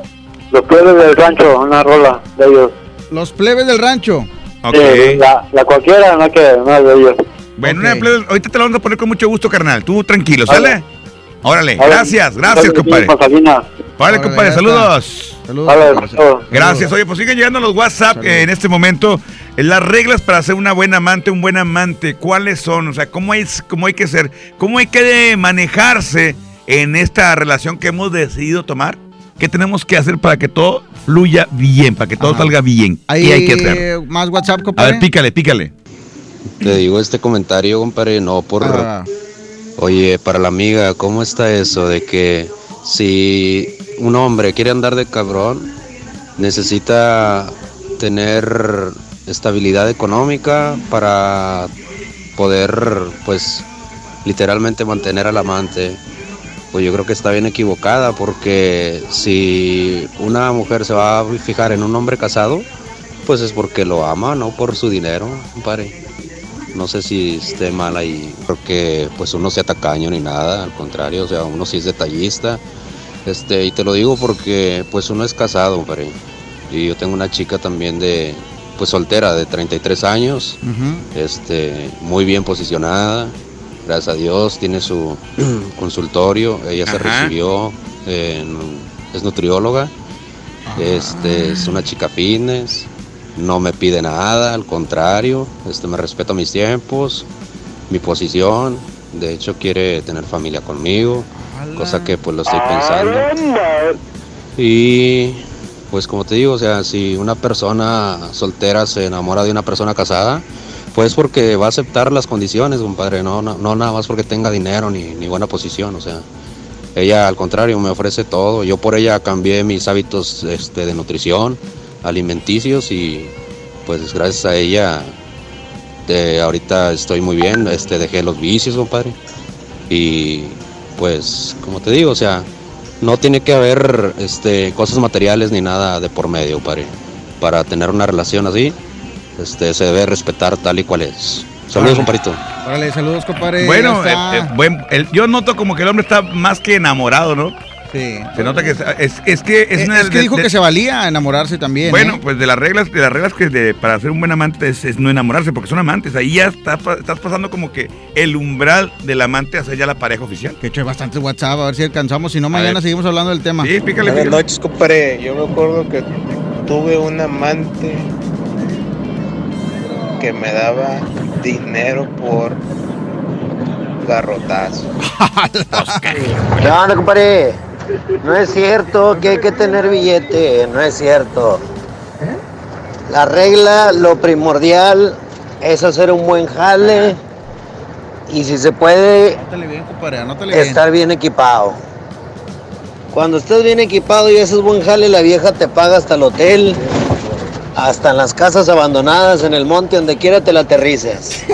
Los plebes del rancho, una rola de ellos. Los plebes del rancho. Sí, la, la cualquiera, no que no es de ellos. Bueno, una plebe- ahorita te la vamos a poner con mucho gusto, carnal. Tú tranquilo, Vale. ¿sale? Órale, Vale. gracias, gracias, Vale, compadre. Vale, compadre, saludos. Saludos. Vale, saludos. Gracias. Oye, pues siguen llegando los WhatsApp eh, en este momento. Eh, Las reglas para ser una buena amante, un buen amante, ¿cuáles son? O sea, ¿cómo hay, cómo hay que ser? ¿Cómo hay que manejarse en esta relación que hemos decidido tomar? ¿Qué tenemos que hacer para que todo fluya bien, para que todo Ajá. salga bien? ¿Hay ¿Qué hay que hacer? más WhatsApp, A compadre? ver, pícale, pícale. Te digo este comentario, compadre, no por... Ah. Oye, para la amiga, ¿cómo está eso de que si un hombre quiere andar de cabrón, necesita tener estabilidad económica para poder, pues, literalmente mantener al amante? Pues yo creo que está bien equivocada porque si una mujer se va a fijar en un hombre casado, pues es porque lo ama, no por su dinero, compadre. No sé si esté mal ahí, porque pues uno sea tacaño ni nada, al contrario, o sea, uno sí es detallista. Este, y te lo digo porque pues uno es casado, compadre. Y yo tengo una chica también de, pues soltera, de 33 años, este, muy bien posicionada, gracias a Dios, tiene su consultorio, ella se recibió, en- es nutrióloga, este, es una chica fitness, no me pide nada, al contrario, este, me respeta mis tiempos, mi posición, de hecho quiere tener familia conmigo, cosa que pues lo estoy pensando. Y pues como te digo, o sea, si una persona soltera se enamora de una persona casada, pues porque va a aceptar las condiciones, compadre, no, no, no nada más porque tenga dinero ni, ni buena posición, o sea. Ella al contrario me ofrece todo, yo por ella cambié mis hábitos este, de nutrición, alimenticios y pues gracias a ella Eh, ahorita estoy muy bien, este, dejé los vicios, compadre. Y pues, como te digo, o sea, no tiene que haber este, cosas materiales ni nada de por medio, compadre. Para tener una relación así, este, se debe respetar tal y cual es. Saludos, compadrito. Órale, saludos, compadre. Bueno, eh, eh, buen- el- yo noto como que el hombre está más que enamorado, ¿no? Sí. Se nota que es, es, es que es, Eh, una es que de- dijo de- que se valía enamorarse también. Bueno, ¿eh? pues de las reglas, de las reglas que de- para ser un buen amante es, es no enamorarse, porque son amantes. Ahí ya está pa- estás pasando como que el umbral del amante a ser ya la pareja oficial. Que hecho bastante WhatsApp, a ver si alcanzamos. Si no, mañana ver. seguimos hablando del tema. Sí, pícale, Buenas noches, compadre. Yo me acuerdo que tuve un amante que me daba dinero por garrotazo. ¿Qué onda, compadre? No es cierto que hay que tener billete, no es cierto. La regla, lo primordial es hacer un buen jale y si se puede, Anótale bien, compadre, anótale bien. estar bien equipado. Cuando estés bien equipado y haces buen jale, la vieja te paga hasta el hotel, hasta en las casas abandonadas, en el monte, donde quiera te la aterrices.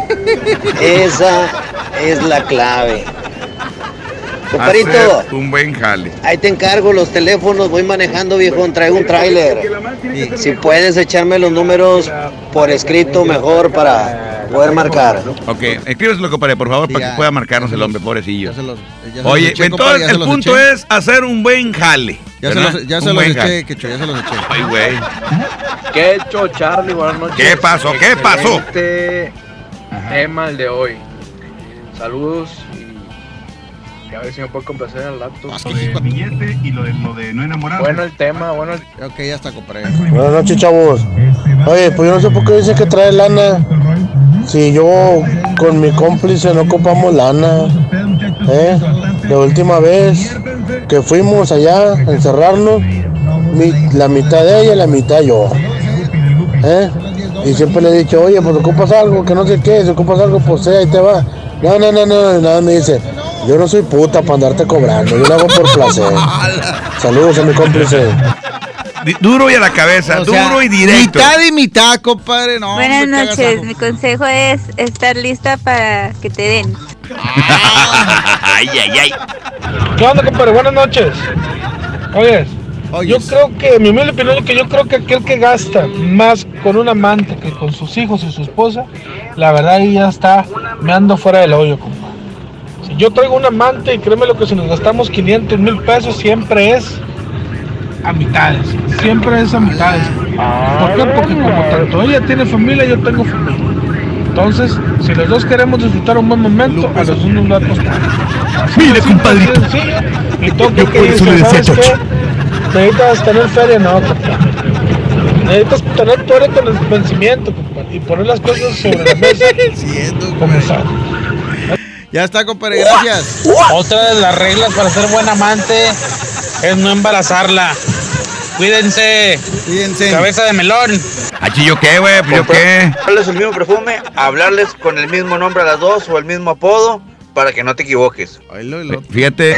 Esa es la clave. Comparito, un buen jale. ahí te encargo los teléfonos, voy manejando viejo, traigo un tráiler. Si puedes echarme los números por escrito mejor para poder marcar. Ok, escríbeselo, compadre, por favor, para ya, que pueda marcarnos el hombre, pobrecillo. ya se los Oye, entonces el punto eché. es hacer un buen jale. Ya se los, ya se los eché, jale. que ya se los eché. Ay, güey. ¿Qué hecho, Charlie? Buenas noches. ¿Qué pasó? ¿Qué pasó? Excelente tema el de hoy. Saludos y a ver si me puedo complacer al laptop. billete y lo de, lo de no enamorarse. Bueno el tema, bueno el... Ok, ya está, compadre. Buenas noches, chavos. Oye, pues yo no sé por qué dicen que trae lana. Si yo con mi cómplice no ocupamos lana. ¿eh? La última vez que fuimos allá a encerrarnos, mi- la mitad de ella y la mitad yo. ¿eh? Y siempre le he dicho, oye, pues ocupas algo, que no sé qué, si ocupas algo, pues eh, ahí te va. No, no, no, no, nada me dice, yo no soy puta para andarte cobrando, yo lo hago por placer. Saludos a mi cómplice. Duro y a la cabeza, O sea, duro y directo. Mitad y mitad, compadre. No, Buenas noches, mi consejo es estar lista para que te den. ay, ay, ay. ¿Qué onda, compadre? Buenas noches. Oye, yo creo que, mi humilde opinión es que yo creo que aquel que gasta más con un amante que con sus hijos y su esposa, la verdad ahí ya está me ando fuera del hoyo, compadre. Si yo traigo un amante y créeme lo que si nos gastamos 500 mil pesos siempre es a mitades, siempre es a mitades. ¿Por qué? Porque como tanto ella tiene familia, yo tengo familia. Entonces, si los dos queremos disfrutar un buen momento, a los dos nos va a costar. Mire, compadrito. Y todo Yo que por eso le decía ¿sabes qué? Chocho. Necesitas tener feria, no, compadre. Necesitas tener feria con el vencimiento, compadre, y poner las cosas sobre la mesa. como son. Ya está, compadre, gracias. Otra de las reglas para ser buen amante es no embarazarla. Cuídense. Cuídense. Cabeza de melón. ¿Achí yo qué, güey? Pues yo qué. Hablarles el mismo perfume, hablarles con el mismo nombre a las dos o el mismo apodo para que no te equivoques. Fíjate.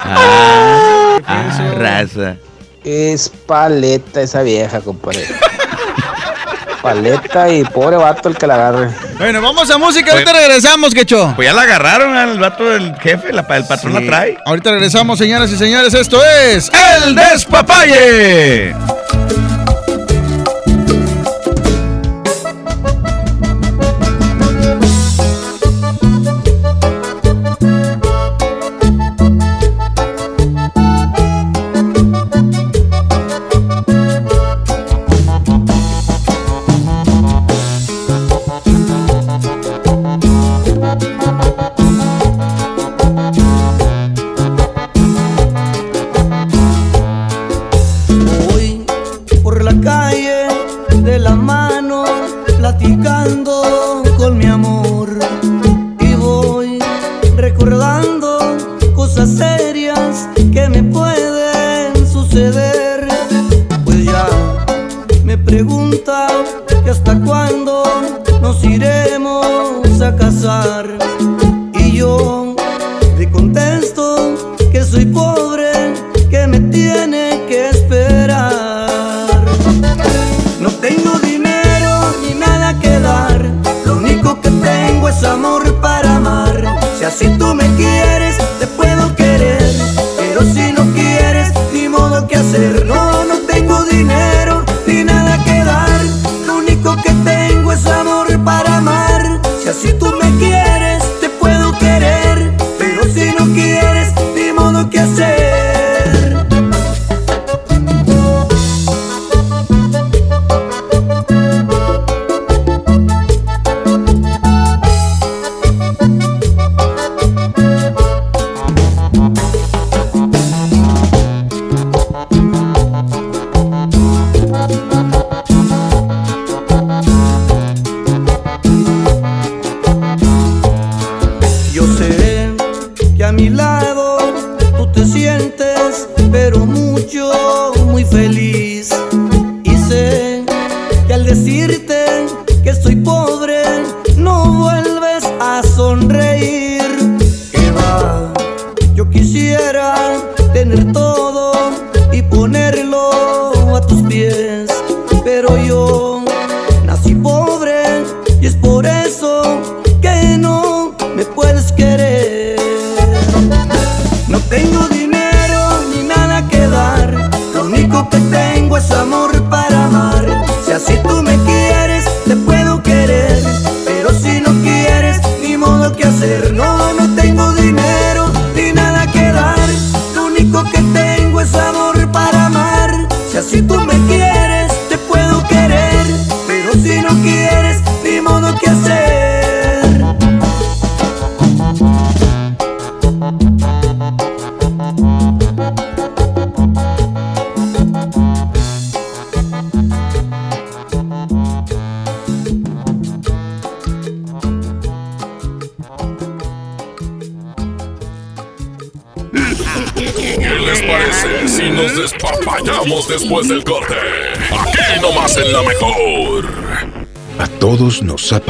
ah, ah, raza. Es paleta esa vieja, compadre. Paleta y pobre vato el que la agarre. Bueno, vamos a música, ahorita regresamos, quecho. Pues ya la agarraron al vato del jefe, la- el patrón la trae. Ahorita regresamos, señoras y señores, esto es El Despapalle.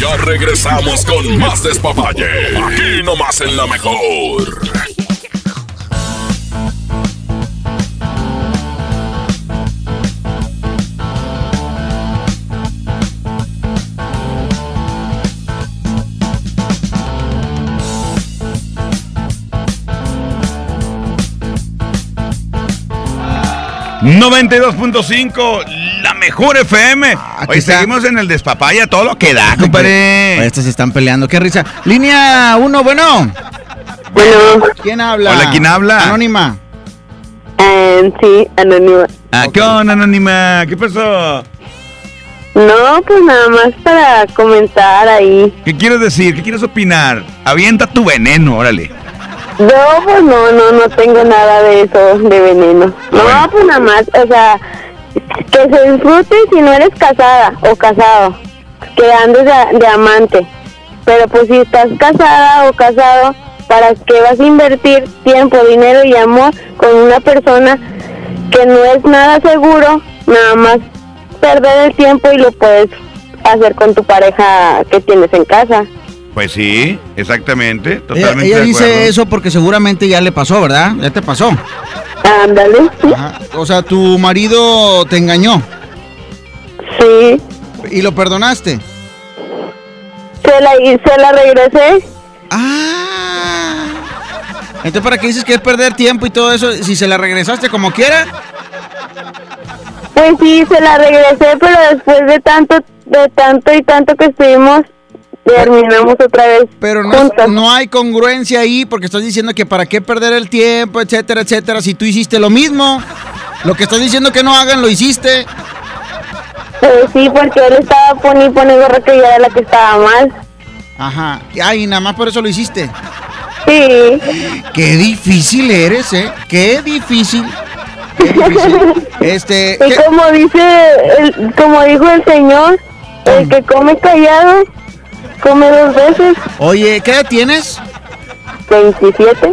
Ya regresamos con más despapalle. Aquí nomás en la mejor. Mm. 92.5, la mejor FM. Hoy está. seguimos en el despapaya, todo lo que da, compadre. Estos se están peleando, qué risa. Línea 1, bueno. Bueno. ¿Quién habla? Hola, ¿quién habla? Anónima. Eh, sí, anónima. Ah, ¿Qué onda, Anónima? ¿Qué pasó? No, pues nada más para comentar ahí. ¿Qué quieres decir? ¿Qué quieres opinar? Avienta tu veneno, órale. No, pues no, no, no tengo nada de eso, de veneno. No, pues nada más, o sea, que se disfrute si no eres casada o casado, que andes de, de amante. Pero pues si estás casada o casado, ¿para qué vas a invertir tiempo, dinero y amor con una persona que no es nada seguro? Nada más perder el tiempo y lo puedes hacer con tu pareja que tienes en casa. Pues sí, exactamente, Ella, totalmente ella de dice eso porque seguramente ya le pasó, ¿verdad? Ya te pasó. Ándale. O sea, tu marido te engañó. Sí. ¿Y lo perdonaste? Se la, y se la regresé. Entonces, ¿para qué dices que es perder tiempo y todo eso? Si se la regresaste como quiera. Pues sí, se la regresé, pero después de tanto, de tanto y tanto que estuvimos, terminamos otra vez. Pero no, no hay congruencia ahí porque estás diciendo que para qué perder el tiempo, etcétera, etcétera, si tú hiciste lo mismo. Lo que estás diciendo que no hagan, lo hiciste. Pues sí, porque él estaba poniendo y pone gorro que yo era la que estaba mal. Ajá. Ay, nada más por eso lo hiciste. Sí. Qué difícil eres, ¿eh? Qué difícil. Qué difícil. Este. Y ¿qué- como dice, el, como dijo el señor, el que come callado, come dos veces. Oye, ¿qué edad tienes? 27.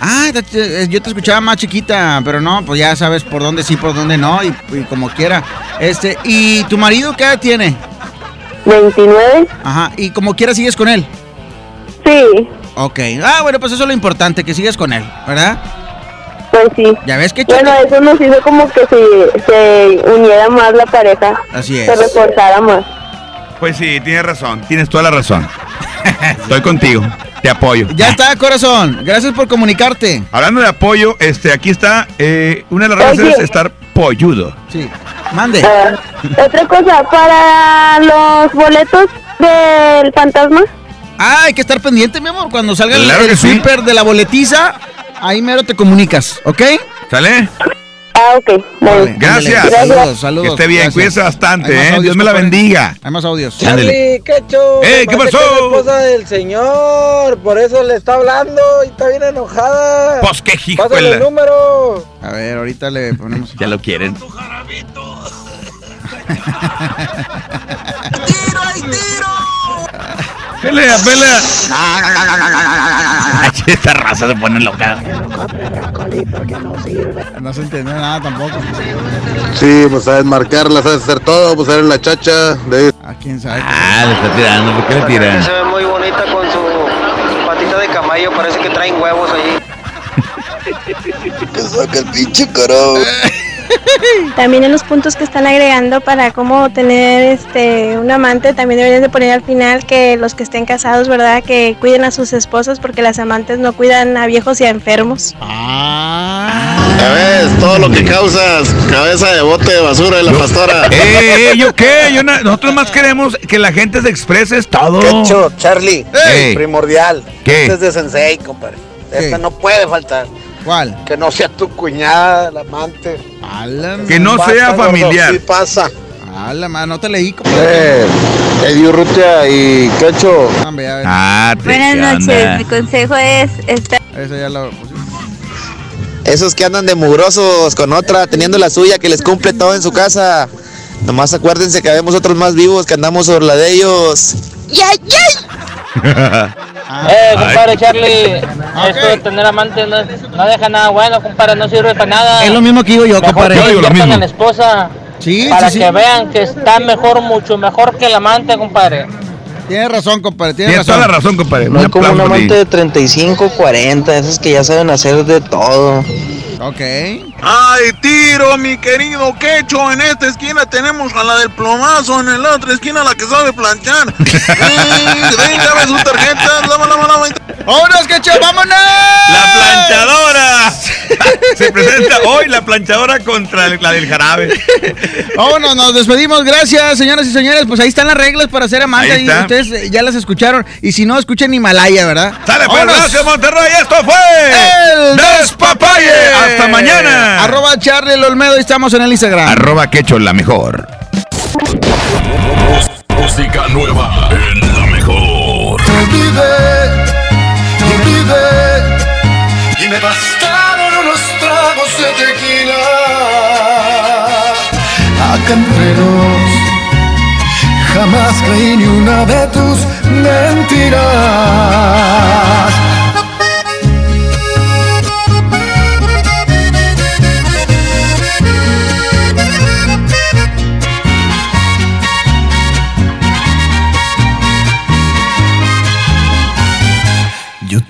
Ah, te- yo te escuchaba más chiquita, pero no, pues ya sabes por dónde sí, por dónde no, y, y como quiera. Este, ¿y tu marido qué edad tiene? 29. Ajá, y como quiera sigues con él. Sí, Ok. Ah, bueno, pues eso es lo importante, que sigues con él, ¿verdad? pues sí. Ya ves que Bueno, eso nos hizo como que se, se uniera más la pareja. Así Se reforzara más. Pues sí, tienes razón, tienes toda la razón. Estoy contigo, te apoyo. Ya está, corazón. Gracias por comunicarte. Hablando de apoyo, este, aquí está, eh, una de las reglas Oye. es estar polludo. Sí. Mande. Ah, otra cosa, para los boletos del fantasma. Ah, hay que estar pendiente, mi amor. Cuando salga el- Claro el, sí. de la boletiza, ahí mero te comunicas, ¿ok? ¿Sale? Ah, ok. Vale, Gracias. Saludos, saludos. Que esté bien, gracias. cuídese bastante, ¿eh? audios, Dios me la bendiga. Hay más audios. Charlie, ¿qué show? ¡Eh, qué pasó? que es la esposa del señor, por eso le está hablando y está bien enojada. Pues qué hijo Pásale el número. A ver, ahorita le ponemos. Ya lo quieren. Pelea, pelea. Esta raza se pone loca. No se entendió nada tampoco. Sí, pues sabes marcarla, sabes hacer todo, pues eres la chacha de... ¿A quién sabe? Ah, le está tirando, ¿por qué le tiran? Se ve muy bonita con su patita de caballo, parece que traen huevos allí. Que saca el pinche carajo. También en los puntos que están agregando para cómo tener este un amante, también deberían de poner al final que los que estén casados, ¿verdad? Que cuiden a sus esposas porque las amantes no cuidan a viejos y a enfermos. Ya ves, todo lo que causas, cabeza de bote de basura de la pastora. Eh, eh, ¿yo qué? Yo na- nosotros más queremos que la gente se exprese, es todo. Quecho, Charlie, primordial. ¿Qué? Este es de Sensei, compadre. Esta no puede faltar. ¿Cuál? Que no sea tu cuñada, la amante. Que no Pasa, sea familiar. Sí pasa. La mano, no te leí, Eh, Eddie Urrutia y Quecho. Ah, Buenas ¿qué noches, mi consejo es estar Eso ya lo Esos que andan de mugrosos con otra, teniendo la suya, que les cumple todo en su casa. Nomás acuérdense que habemos otros más vivos que andamos sobre la de ellos. ¡Yay, Eh, compadre Charlie, esto de tener amantes no, no deja nada bueno, compadre, no sirve para nada. Es lo mismo que digo yo, Mejor compadre. que Yo digo lo mismo. la esposa. Sí, para sí, que sí. vean que está mejor, mucho mejor que el amante, compadre. Tienes razón, compadre. Tienes, Tienes toda la razón, compadre. No es como un amante de 35, 40, esos que ya saben hacer de todo. Ok. Ay, tiro, mi querido Quecho. En esta esquina tenemos a la del plomazo, en la otra esquina a la que sabe planchar. Lama, lama, lama. ¡Vámonos, Quecho! ¡Vámonos! ¡La planchadora! Se presenta hoy la planchadora contra la del jarabe. Vámonos, nos despedimos. Gracias, señoras y señores. Pues ahí están las reglas para ser amante. Ahí Y está. ustedes ya las escucharon. Y si no, escuchen Himalaya, ¿verdad? Sale, pues, gracias, Monterrey. Esto fue El Despapalle. Hasta mañana. Arroba Charlie el Olmedo y estamos en el Instagram. Arroba quecho la mejor. Música nueva en la mejor. Olvidé, olvidé Y me bastaron unos tragos de tequila Acá entre nos Jamás creí ni una de tus mentiras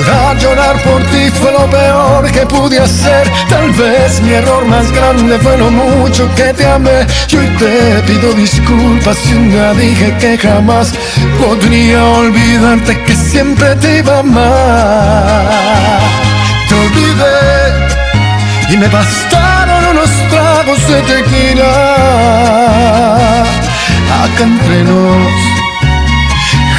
Llorar, llorar por ti fue lo peor que pude hacer. Tal vez mi error más grande fue lo mucho que te amé. Y hoy te pido disculpas si un día dije que jamás podría olvidarte que siempre te iba a amar. Te olvidé y me bastaron unos tragos de tequila. acá entre nos.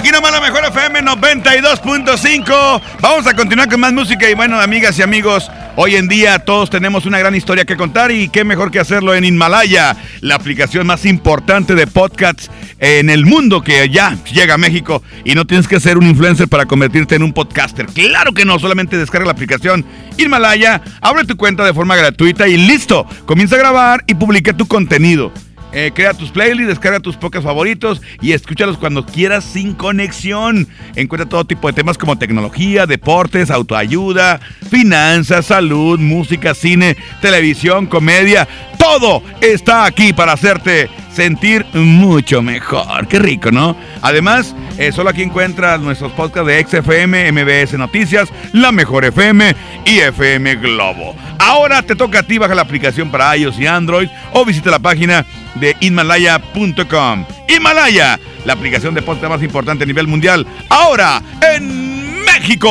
Aquí nomás la mejor FM 92.5. Vamos a continuar con más música y bueno, amigas y amigos, hoy en día todos tenemos una gran historia que contar y qué mejor que hacerlo en Himalaya, la aplicación más importante de podcasts en el mundo que ya llega a México y no tienes que ser un influencer para convertirte en un podcaster. Claro que no, solamente descarga la aplicación Himalaya, abre tu cuenta de forma gratuita y listo, comienza a grabar y publica tu contenido. Eh, crea tus playlists, descarga tus podcasts favoritos y escúchalos cuando quieras sin conexión. Encuentra todo tipo de temas como tecnología, deportes, autoayuda, finanzas, salud, música, cine, televisión, comedia. Todo está aquí para hacerte sentir mucho mejor. Qué rico, ¿no? Además, eh, solo aquí encuentras nuestros podcasts de XFM, MBS Noticias, La Mejor FM y FM Globo. Ahora te toca a ti, baja la aplicación para iOS y Android o visita la página de Himalaya.com. Himalaya, la aplicación de podcast más importante a nivel mundial, ahora en México.